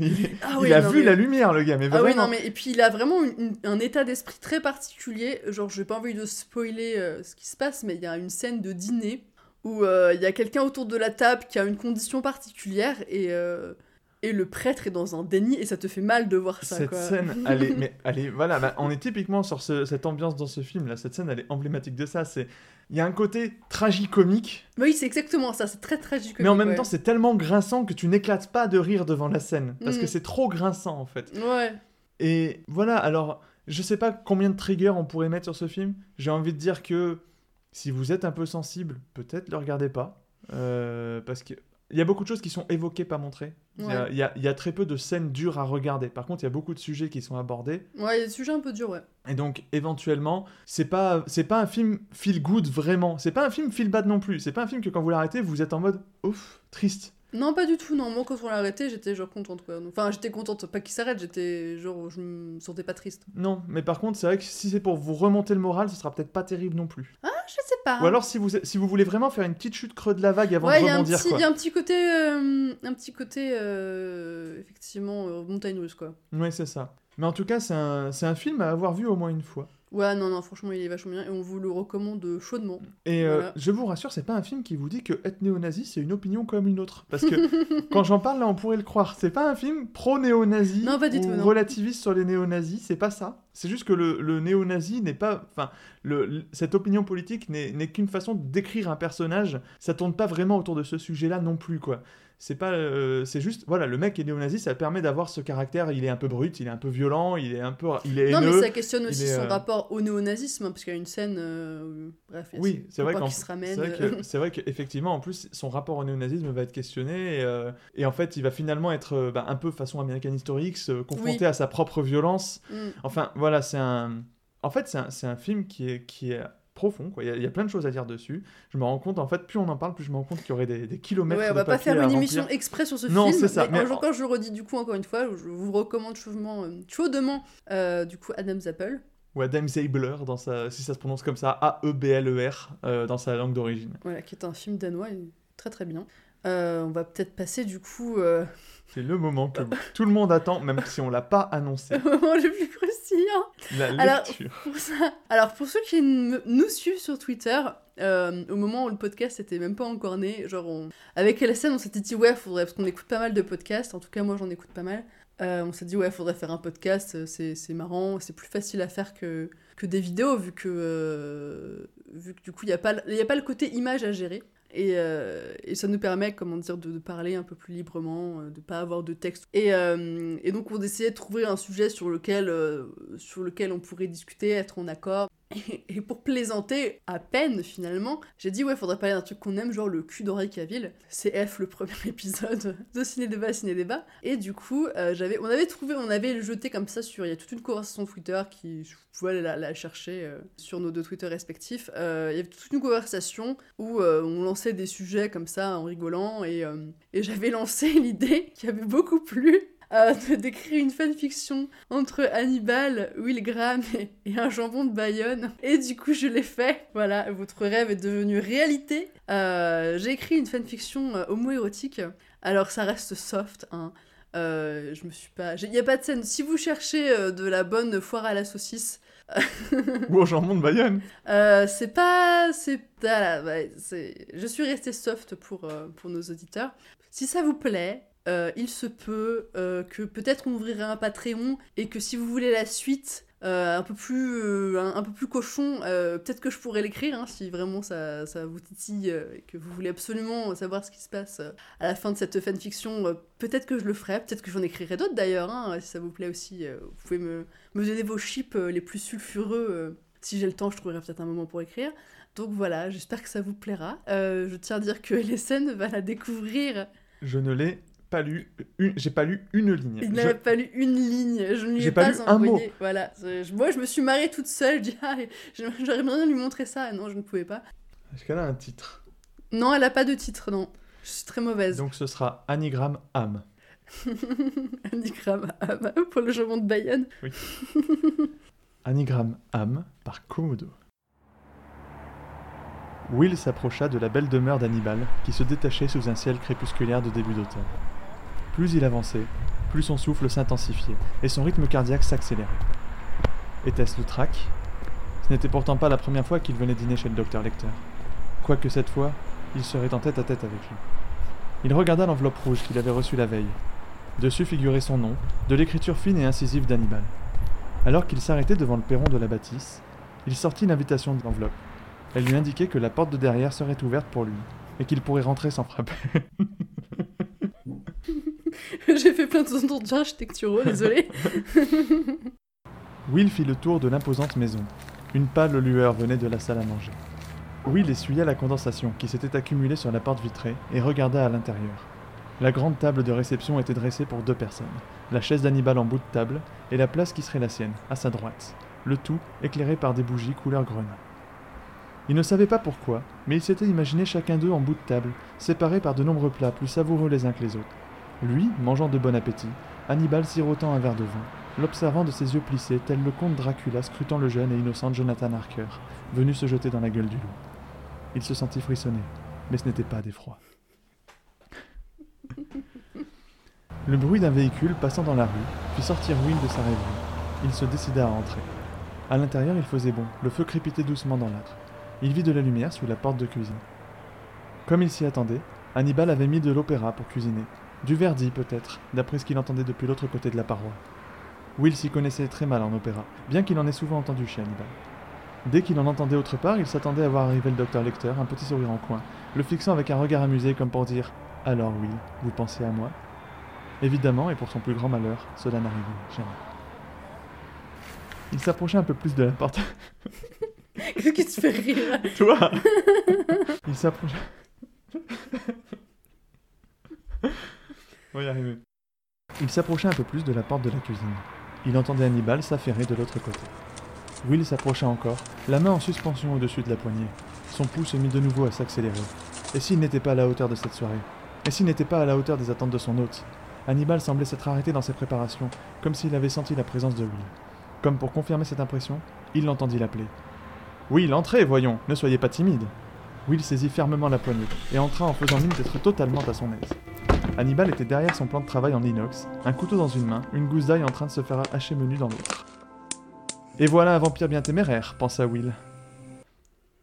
Il, Ah il oui, a non, vu mais- la lumière le gars, mais Ah oui, vraiment. non, mais et puis il a vraiment une- une- un état d'esprit très particulier. Genre, j'ai pas envie de spoiler euh, ce qui se passe, mais il y a une scène de dîner où euh, il y a quelqu'un autour de la table qui a une condition particulière et, euh, et le prêtre est dans un déni et ça te fait mal de voir ça. cette quoi. scène, elle est, mais elle est, voilà, bah, on est typiquement sur ce- cette ambiance dans ce film là. Cette scène, elle est emblématique de ça. C'est, il y a un côté tragicomique, Mais oui, c'est exactement ça, c'est très tragique. mais en même temps c'est tellement grinçant que tu n'éclates pas de rire devant la scène parce Mm. que c'est trop grinçant en fait. Ouais. Et voilà, alors, je sais pas combien de triggers on pourrait mettre sur ce film. J'ai envie de dire que si vous êtes un peu sensible, peut-être le regardez pas. Euh, parce que il y a beaucoup de choses qui sont évoquées, pas montrées. Il y Ouais. y a très peu de scènes dures à regarder. Par contre, il y a beaucoup de sujets qui sont abordés. Ouais, il y a des sujets un peu durs, ouais. Et donc, éventuellement, c'est pas, c'est pas un film feel good vraiment. C'est pas un film feel bad non plus. C'est pas un film que quand vous l'arrêtez, vous êtes en mode ouf, triste. Non, pas du tout, non. Moi, quand on l'a arrêté, j'étais genre contente, quoi. Enfin, j'étais contente, pas qu'il s'arrête, j'étais genre, je me sentais pas triste. Non, mais par contre, c'est vrai que si c'est pour vous remonter le moral, ce sera peut-être pas terrible non plus. Ah, je sais pas. Ou alors, si vous, si vous voulez vraiment faire une petite chute creux de la vague avant ouais, de rebondir, il y a un petit côté, euh, un petit côté, euh, effectivement, euh, montagne russe, quoi. Oui, c'est ça. Mais en tout cas, c'est un, c'est un film à avoir vu au moins une fois. Ouais, non, non, franchement, il est vachement bien et on vous le recommande chaudement. Et euh, Voilà. je vous rassure, c'est pas un film qui vous dit que être néo-nazi, c'est une opinion comme une autre. Parce que quand j'en parle, là, on pourrait le croire. C'est pas un film pro-néo-nazi ou relativiste sur les néo-nazis, c'est pas ça. C'est juste que le, le néo-nazi n'est pas... Enfin, cette opinion politique n'est n'est qu'une façon de décrire un personnage. Ça tourne pas vraiment autour de ce sujet-là non plus, quoi. C'est pas... euh, c'est juste... Voilà, le mec est néo-nazi, ça permet d'avoir ce caractère. Il est un peu brut, il est un peu violent, il est un peu... Il est Non, mais ça questionne aussi est, son euh, rapport au néonazisme, hein, parce qu'il y a une scène. euh, où- Bref, il y a Oui, ce c'est vrai se ramène. C'est vrai qu'effectivement, en plus, son rapport au néonazisme va être questionné. Et, euh, et en fait, il va finalement être euh, bah, un peu façon American History X, euh, confronté Oui. à sa propre violence. Mm. Enfin, voilà, c'est un. En fait, c'est un, un film qui est, qui est profond. Quoi. Il, y a, il y a plein de choses à dire dessus. Je me rends compte, en fait, plus on en parle, plus je me rends compte qu'il y aurait des, des kilomètres Ouais, on va pas faire une émission exprès sur ce Non, film. c'est ça, Mais, mais- encore, je le redis du coup encore une fois, je vous recommande chaudement, euh, chaudement euh, du coup Adam's Apple. Ou Adam Zabler, dans sa, si ça se prononce comme ça, A-E-B-L-E-R, euh, dans sa langue d'origine. Voilà, qui est un film danois, et très très bien. Euh, on va peut-être passer du coup euh, C'est le moment que tout le monde attend, même si on l'a pas annoncé. au moment le plus croustillant. La Alors- lecture. Pour ça. Alors pour ceux qui nous suivent sur Twitter, euh, au moment où le podcast était même pas encore né, genre on... avec LSN on s'était dit ouais faudrait parce qu'on écoute pas mal de podcasts, en tout cas moi j'en écoute pas mal. Euh, on s'est dit ouais faudrait faire un podcast, euh, c'est c'est marrant, c'est plus facile à faire que, que des vidéos vu que euh, vu que du coup il y a pas le- il y a pas le côté image à gérer. Et, euh, et ça nous permet, comment dire, de, de parler un peu plus librement, euh, de pas avoir de texte. Et, euh, et donc on essayait de trouver un sujet sur lequel, sur lequel on pourrait discuter, être en accord. Et, pour plaisanter à peine finalement, j'ai dit ouais faudrait parler d'un truc qu'on aime, genre le cul d'Henri Cavill. C'est F le premier épisode de Ciné Débat Ciné Débat. Et du coup, euh, j'avais, on avait trouvé, on avait jeté comme ça sur, il y a toute une conversation Twitter qui, je pouvais aller la, chercher euh, sur nos deux Twitter respectifs. Euh, il y avait toute une conversation où on lançait des sujets comme ça en rigolant et, et j'avais lancé l'idée qui avait beaucoup plu. Euh, d'écrire une fanfiction entre Hannibal, Will Graham et, et un jambon de Bayonne. Et du coup, je l'ai fait. Voilà, votre rêve est devenu réalité. Euh, J'ai écrit une fanfiction euh, homo-érotique. Alors, ça reste soft, hein. Euh, je me suis pas. Il n'y a pas de scène. Si vous cherchez euh, de la bonne foire à la saucisse, Ou au jambon de Bayonne. Euh, c'est pas. C'est. Ouais, c'est- je suis restée soft pour, pour nos auditeurs. Si ça vous plaît, euh, il se peut euh, que peut-être on ouvrirait un Patreon et que si vous voulez la suite. euh, un peu plus un, peu plus cochon peut-être que je pourrais l'écrire hein, si vraiment ça, ça vous titille et que vous voulez absolument savoir ce qui se passe à la fin de cette fanfiction peut-être que je le ferai peut-être que j'en écrirai d'autres d'ailleurs hein, si ça vous plaît aussi vous pouvez me, me donner vos chips les plus sulfureux si j'ai le temps je trouverai peut-être un moment pour écrire donc voilà, j'espère que ça vous plaira. Je tiens à dire que Lesen va la découvrir. Je ne l'ai pas lu. Une... J'ai pas lu une ligne. Il Je- n'avait pas lu une ligne. Je ne lui ai pas pas, lu un envoyé. mot. Voilà. Je- Moi, je me suis marrée toute seule. Je dis, ah, j'aurais bien lui montrer ça. Non, je ne pouvais pas. Est-ce qu'elle a un titre? Non, elle a pas de titre, non. Je suis très mauvaise. Donc ce sera Anigramme âme. Anigramme ah, bah, pour le jambon de Bayonne. Anigramme âme par Komodo. Will s'approcha de la belle demeure d'Hannibal qui se détachait sous un ciel crépusculaire de début d'automne. Plus il avançait, plus son souffle s'intensifiait et son rythme cardiaque s'accélérait. Était-ce le trac Ce n'était pourtant pas la première fois qu'il venait dîner chez le docteur Lecter. Quoique cette fois, il serait en tête à tête avec lui. Il regarda l'enveloppe rouge qu'il avait reçue la veille. Dessus figurait son nom, de l'écriture fine et incisive d'Hannibal. Alors qu'il s'arrêtait devant le perron de la bâtisse, il sortit l'invitation de l'enveloppe. Elle lui indiquait que la porte de derrière serait ouverte pour lui, et qu'il pourrait rentrer sans frapper. J'ai fait plein de sons architecturaux, désolé. Will fit le tour de l'imposante maison. Une pâle lueur venait de la salle à manger. Will essuya la condensation qui s'était accumulée sur la porte vitrée et regarda à l'intérieur. La grande table de réception était dressée pour deux personnes, la chaise d'Hannibal en bout de table et la place qui serait la sienne, à sa droite, le tout éclairé par des bougies couleur grenat. Il ne savait pas pourquoi, mais il s'était imaginé chacun d'eux en bout de table, séparés par de nombreux plats plus savoureux les uns que les autres. Lui, mangeant de bon appétit, Hannibal sirotant un verre de vin, l'observant de ses yeux plissés, tel le comte Dracula scrutant le jeune et innocent Jonathan Harker, venu se jeter dans la gueule du loup. Il se sentit frissonner, mais ce n'était pas d'effroi. Le bruit d'un véhicule passant dans la rue fit sortir Will de sa rêverie. Il se décida à entrer. À l'intérieur, il faisait bon, le feu crépitait doucement dans l'âtre. Il vit de la lumière sous la porte de cuisine. Comme il s'y attendait, Hannibal avait mis de l'opéra pour cuisiner. Du Verdi peut-être, d'après ce qu'il entendait depuis l'autre côté de la paroi. Will s'y connaissait très mal en opéra, bien qu'il en ait souvent entendu chez Hannibal. Dès qu'il en entendait autre part, il s'attendait à voir arriver le docteur Lecter, un petit sourire en coin, le fixant avec un regard amusé comme pour dire Alors oui, vous pensez à moi? Évidemment, et pour son plus grand malheur, cela n'arrivait jamais. Il s'approchait un peu plus de la porte. Qu'est-ce qui te fait rire? Toi? Il s'approchait. Il s'approchait un peu plus de la porte de la cuisine. Il entendait Hannibal s'affairer de l'autre côté. Will s'approcha encore, la main en suspension au-dessus de la poignée. Son pouls se mit de nouveau à s'accélérer. Et s'il n'était pas à la hauteur de cette soirée? Et s'il n'était pas à la hauteur des attentes de son hôte? Hannibal semblait s'être arrêté dans ses préparations, comme s'il avait senti la présence de Will. Comme pour confirmer cette impression, il l'entendit l'appeler. Will, entrez, voyons, ne soyez pas timide. Will saisit fermement la poignée et entra en faisant mine d'être totalement à son aise. Hannibal était derrière son plan de travail en inox, un couteau dans une main, une gousse d'ail en train de se faire hacher menu dans l'autre. Et voilà un vampire bien téméraire, pensa Will.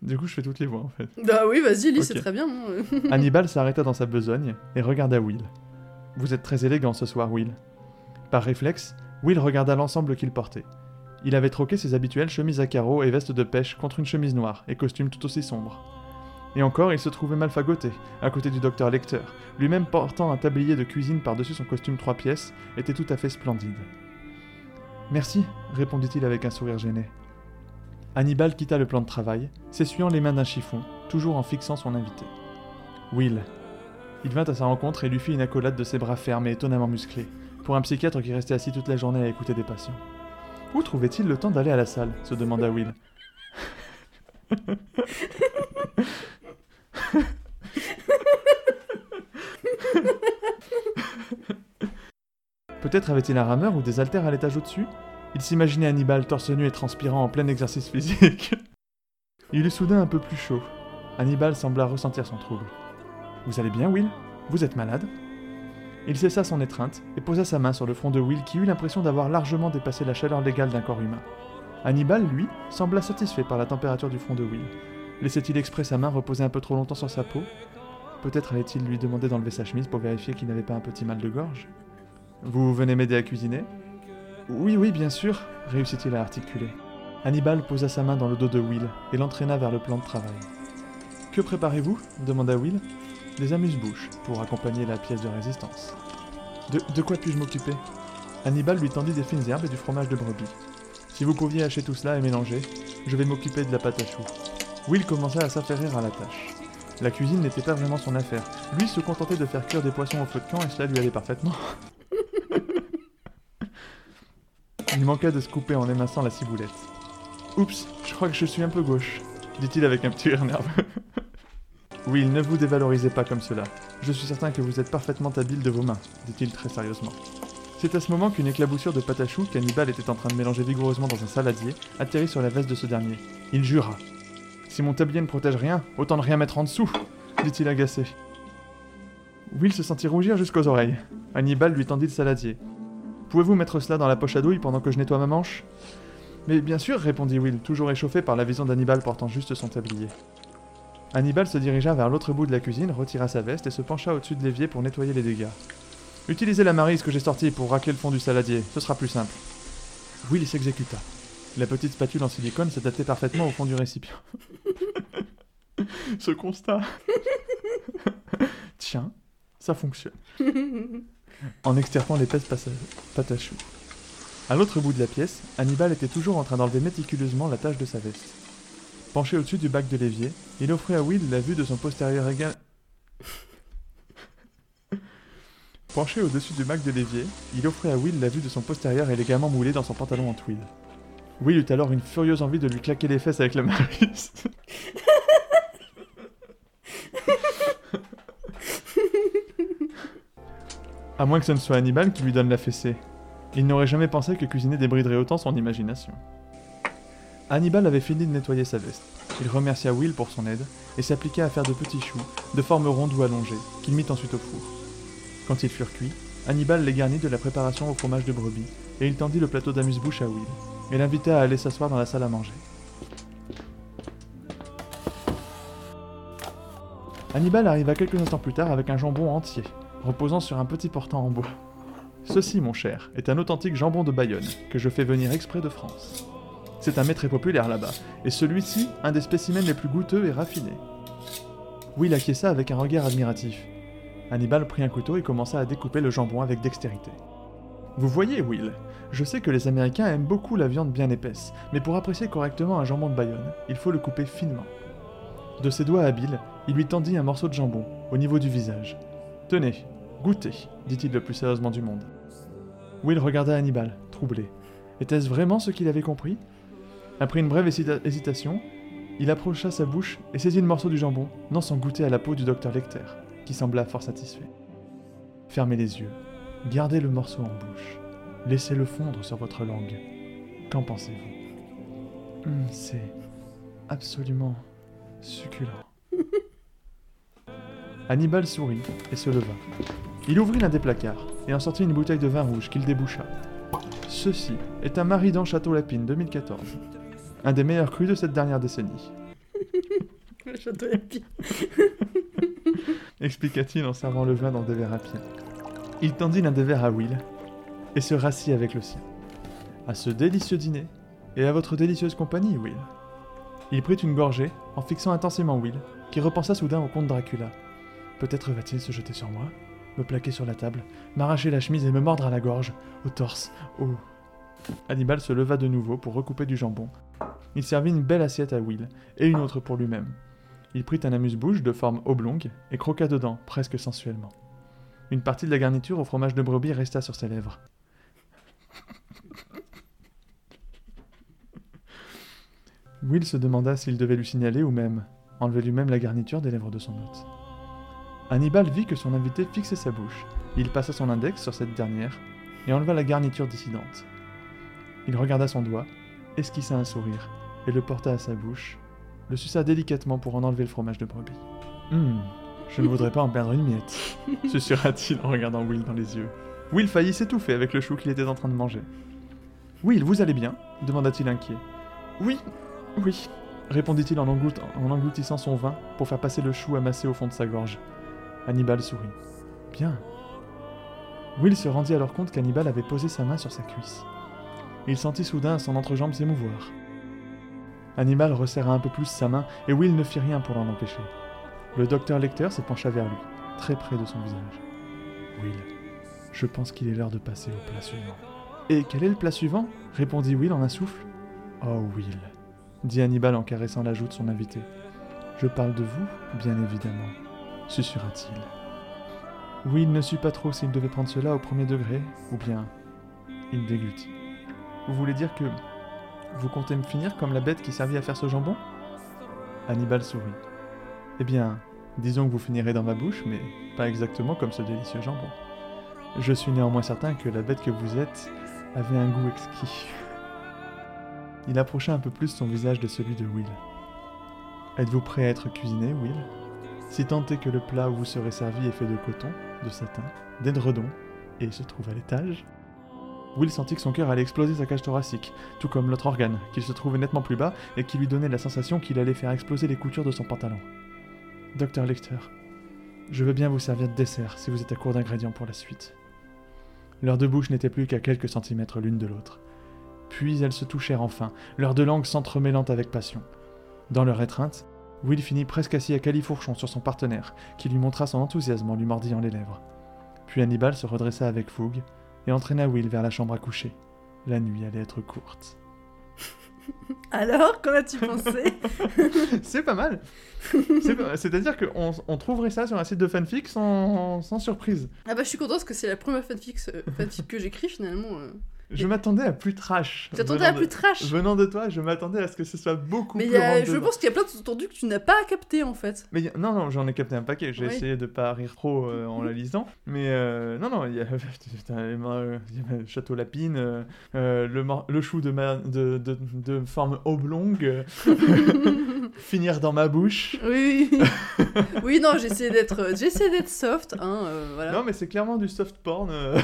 Du coup, je fais toutes les voix en fait. Bah oui, vas-y, lis, c'est très bien. Hannibal s'arrêta dans sa besogne et regarda Will. Vous êtes très élégant ce soir, Will. Par réflexe, Will regarda l'ensemble qu'il portait. Il avait troqué ses habituelles chemises à carreaux et veste de pêche contre une chemise noire et costume tout aussi sombre. Et encore, il se trouvait mal fagoté, à côté du docteur Lecter, lui-même portant un tablier de cuisine par-dessus son costume trois pièces, était tout à fait splendide. Merci, répondit-il avec un sourire gêné. Hannibal quitta le plan de travail, s'essuyant les mains d'un chiffon, toujours en fixant son invité. Will. Il vint à sa rencontre et lui fit une accolade de ses bras fermes et étonnamment musclés, pour un psychiatre qui restait assis toute la journée à écouter des patients. Où trouvait-il le temps d'aller à la salle? se demanda Will. Peut-être avait-il un rameur ou des haltères à l'étage au-dessus Il s'imaginait Hannibal torse nu et transpirant en plein exercice physique. Il eut soudain un peu plus chaud. Hannibal sembla ressentir son trouble. Vous allez bien, Will? Vous êtes malade? Il cessa son étreinte et posa sa main sur le front de Will qui eut l'impression d'avoir largement dépassé la chaleur légale d'un corps humain. Hannibal, lui, sembla satisfait par la température du front de Will. Laissait-il exprès sa main reposer un peu trop longtemps sur sa peau? Peut-être allait-il lui demander d'enlever sa chemise pour vérifier qu'il n'avait pas un petit mal de gorge? Vous venez m'aider à cuisiner? Oui, oui, bien sûr, réussit-il à articuler. Hannibal posa sa main dans le dos de Will et l'entraîna vers le plan de travail. Que préparez-vous? demanda Will. Des amuse-bouches pour accompagner la pièce de résistance. De, de quoi puis-je m'occuper? Hannibal lui tendit des fines herbes et du fromage de brebis. Si vous pouviez hacher tout cela et mélanger, je vais m'occuper de la pâte à choux. Will commença à s'affairer à la tâche. La cuisine n'était pas vraiment son affaire. Lui se contentait de faire cuire des poissons au feu de camp et cela lui allait parfaitement. Il manqua de se couper en éminçant la ciboulette. Oups, je crois que je suis un peu gauche, dit-il avec un petit rire nerveux. Will, ne vous dévalorisez pas comme cela. Je suis certain que vous êtes parfaitement habile de vos mains, dit-il très sérieusement. C'est à ce moment qu'une éclaboussure de pâte à choux qu'Hannibal était en train de mélanger vigoureusement dans un saladier atterrit sur la veste de ce dernier. Il jura. Si mon tablier ne protège rien, autant ne rien mettre en dessous, dit-il agacé. Will se sentit rougir jusqu'aux oreilles. Hannibal lui tendit le saladier. Pouvez-vous mettre cela dans la poche à douille pendant que je nettoie ma manche? Mais bien sûr, répondit Will, toujours échauffé par la vision d'Hannibal portant juste son tablier. Hannibal se dirigea vers l'autre bout de la cuisine, retira sa veste et se pencha au-dessus de l'évier pour nettoyer les dégâts. Utilisez la marise que j'ai sortie pour racler le fond du saladier, ce sera plus simple. Will s'exécuta. La petite spatule en silicone s'adaptait parfaitement au fond du récipient. Ce constat. Tiens, ça fonctionne. En extirpant l'épaisse pâte à choux. À l'autre bout de la pièce, Hannibal était toujours en train d'enlever méticuleusement la tache de sa veste. Penché au-dessus du bac de l'évier, il offrait à Will la vue de son postérieur égal. Penché au-dessus du bac de l'évier, il offrait à Will la vue de son postérieur élégamment moulé dans son pantalon en tweed. Will eut alors une furieuse envie de lui claquer les fesses avec la marise. à moins que ce ne soit Hannibal qui lui donne la fessée. Il n'aurait jamais pensé que cuisiner débriderait autant son imagination. Hannibal avait fini de nettoyer sa veste. Il remercia Will pour son aide et s'appliqua à faire de petits choux, de forme ronde ou allongée, qu'il mit ensuite au four. Quand ils furent cuits, Hannibal les garnit de la préparation au fromage de brebis et il tendit le plateau d'amuse-bouche à Will et l'invita à aller s'asseoir dans la salle à manger. Hannibal arriva quelques instants plus tard avec un jambon entier, reposant sur un petit portant en bois. Ceci, mon cher, est un authentique jambon de Bayonne, que je fais venir exprès de France. C'est un mets très populaire là-bas, et celui-ci, un des spécimens les plus goûteux et raffinés. Will acquiesça avec un regard admiratif. Hannibal prit un couteau et commença à découper le jambon avec dextérité. Vous voyez, Will, je sais que les Américains aiment beaucoup la viande bien épaisse, mais pour apprécier correctement un jambon de Bayonne, il faut le couper finement. De ses doigts habiles, il lui tendit un morceau de jambon, au niveau du visage. Tenez, goûtez, dit-il le plus sérieusement du monde. Will regarda Hannibal, troublé. Était-ce vraiment ce qu'il avait compris? Après une brève hésita- hésitation, il approcha sa bouche et saisit le morceau du jambon, non sans goûter à la peau du docteur Lecter, qui sembla fort satisfait. Fermez les yeux, gardez le morceau en bouche, laissez-le fondre sur votre langue. Qu'en pensez-vous Hum, C'est absolument succulent. Hannibal sourit et se leva. Il ouvrit l'un des placards et en sortit une bouteille de vin rouge qu'il déboucha. Ceci est un Maridan Château Lapine 2014, un des meilleurs crus de cette dernière décennie, Le château Happy. expliqua-t-il en servant le vin dans des verres à pied. Il tendit l'un des verres à Will et se rassit avec le sien. À ce délicieux dîner et à votre délicieuse compagnie, Will. Il prit une gorgée en fixant intensément Will, qui repensa soudain au comte Dracula. Peut-être va-t-il se jeter sur moi, me plaquer sur la table, m'arracher la chemise et me mordre à la gorge, au torse, au... Hannibal se leva de nouveau pour recouper du jambon. Il servit une belle assiette à Will et une autre pour lui-même. Il prit un amuse-bouche de forme oblongue et croqua dedans, presque sensuellement. Une partie de la garniture au fromage de brebis resta sur ses lèvres. Will se demanda s'il devait lui signaler ou même enlever lui-même la garniture des lèvres de son hôte. Hannibal vit que son invité fixait sa bouche. Il passa son index sur cette dernière et enleva la garniture dissidente. Il regarda son doigt, esquissa un sourire et le porta à sa bouche, le suça délicatement pour en enlever le fromage de brebis. Hum, je ne voudrais pas en perdre une miette, susurra-t-il en regardant Will dans les yeux. Will faillit s'étouffer avec le chou qu'il était en train de manger. Will, vous allez bien demanda-t-il inquiet. Oui, oui, répondit-il en, englout- en engloutissant son vin pour faire passer le chou amassé au fond de sa gorge. Hannibal sourit. Bien. Will se rendit alors compte qu'Hannibal avait posé sa main sur sa cuisse. Il sentit soudain son entrejambe s'émouvoir. Hannibal resserra un peu plus sa main et Will ne fit rien pour l'en empêcher. Le docteur Lecter se pencha vers lui, très près de son visage. Will, je pense qu'il est l'heure de passer au plat suivant. Et quel est le plat suivant? répondit Will en un souffle. Oh Will, dit Hannibal en caressant la joue de son invité. Je parle de vous, bien évidemment, susurra-t-il. Will ne sut pas trop s'il devait prendre cela au premier degré, ou bien il déglutit. Vous voulez dire que vous comptez me finir comme la bête qui servit à faire ce jambon? Hannibal sourit. Eh bien, disons que vous finirez dans ma bouche, mais pas exactement comme ce délicieux jambon. Je suis néanmoins certain que la bête que vous êtes avait un goût exquis. Il approcha un peu plus son visage de celui de Will. Êtes-vous prêt à être cuisiné, Will? Si tant est que le plat où vous serez servi est fait de coton, de satin, d'édredon, et se trouve à l'étage? Will sentit que son cœur allait exploser sa cage thoracique, tout comme l'autre organe, qui se trouvait nettement plus bas et qui lui donnait la sensation qu'il allait faire exploser les coutures de son pantalon. Docteur Lecter, je veux bien vous servir de dessert si vous êtes à court d'ingrédients pour la suite. Leurs deux bouches n'étaient plus qu'à quelques centimètres l'une de l'autre. Puis elles se touchèrent enfin, leurs deux langues s'entremêlant avec passion. Dans leur étreinte, Will finit presque assis à califourchon sur son partenaire, qui lui montra son enthousiasme en lui mordillant les lèvres. Puis Hannibal se redressa avec fougue et entraîna Will vers la chambre à coucher. La nuit allait être courte. Alors, qu'en as-tu pensé C'est pas mal C'est-à-dire qu'on on trouverait ça sur un site de fanfic sans, sans surprise. Ah bah je suis contente parce que c'est la première fanfic, euh, fanfic que j'écris finalement. Je m'attendais à plus trash. T'attendais Venant à de- plus trash Venant de toi, je m'attendais à ce que ce soit beaucoup Mais plus rentre je pense qu'il y a plein de sous-entendus que tu n'as pas capté en fait. Mais a- non, non, j'en ai capté un paquet. J'ai Oui. essayé de pas rire trop euh, en la lisant. Mais euh, non, non, il y a, putain, euh, il y a le Château Lapine, le, le chou de, ma- de, de, de forme oblongue, finir dans ma bouche. Oui, oui. oui, non, j'essaie d'être, soft, hein, voilà. Non, mais c'est clairement du soft porn.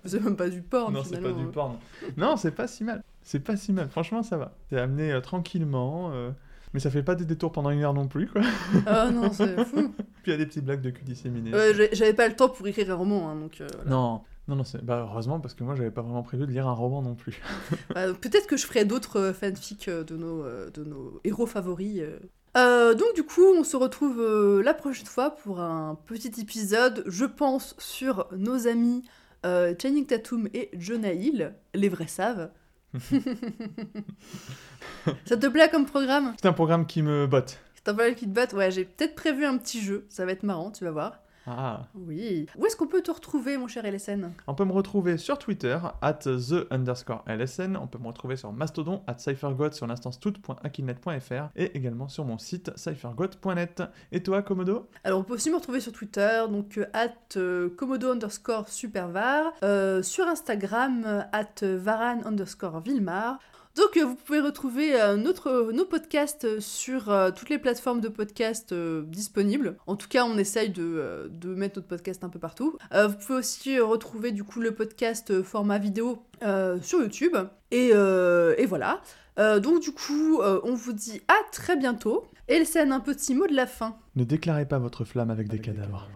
C'est même pas du porn non, c'est pas du porn. Non, c'est pas si mal. C'est pas si mal. Franchement, ça va. C'est amené euh, tranquillement. euh, Mais ça fait pas des détours pendant une heure non plus, quoi. Ah non, c'est fou. Puis il y a des petites blagues de cul disséminées. Ouais, j'avais pas le temps pour écrire un roman, hein, donc. euh, voilà. Non, non, non, c'est... Bah, heureusement, parce que moi, j'avais pas vraiment prévu de lire un roman non plus. Euh, Peut-être que je ferai d'autres fanfics de nos, de nos héros favoris. Euh, donc du coup, on se retrouve euh, la prochaine fois pour un petit épisode, je pense, sur nos amis euh, Channing Tatum et Jonah Hill, les vrais savent. Ça te plaît comme programme? C'est un programme qui me botte. T'as pas qui te battent Ouais, j'ai peut-être prévu un petit jeu, ça va être marrant, tu vas voir. Ah. Oui. Où est-ce qu'on peut te retrouver, mon cher LSN On peut me retrouver sur Twitter, at the underscore LSN. On peut me retrouver sur Mastodon, at cyphergod sur l'instance toute.akinet.fr et également sur mon site cyphergod.net. Et toi, Komodo? Alors, on peut aussi me retrouver sur Twitter, donc euh, at euh, komodo underscore supervar, euh, sur Instagram, at varan underscore vilmar. Donc, euh, vous pouvez retrouver euh, notre, nos podcasts euh, sur euh, toutes les plateformes de podcasts euh, disponibles. En tout cas, on essaye de, de mettre notre podcast un peu partout. Euh, vous pouvez aussi retrouver du coup le podcast format vidéo euh, sur YouTube. Et, euh, et voilà. Euh, donc, du coup, euh, on vous dit à très bientôt. Et c'est un petit mot de la fin. Ne déclarez pas votre flamme avec, des cadavres.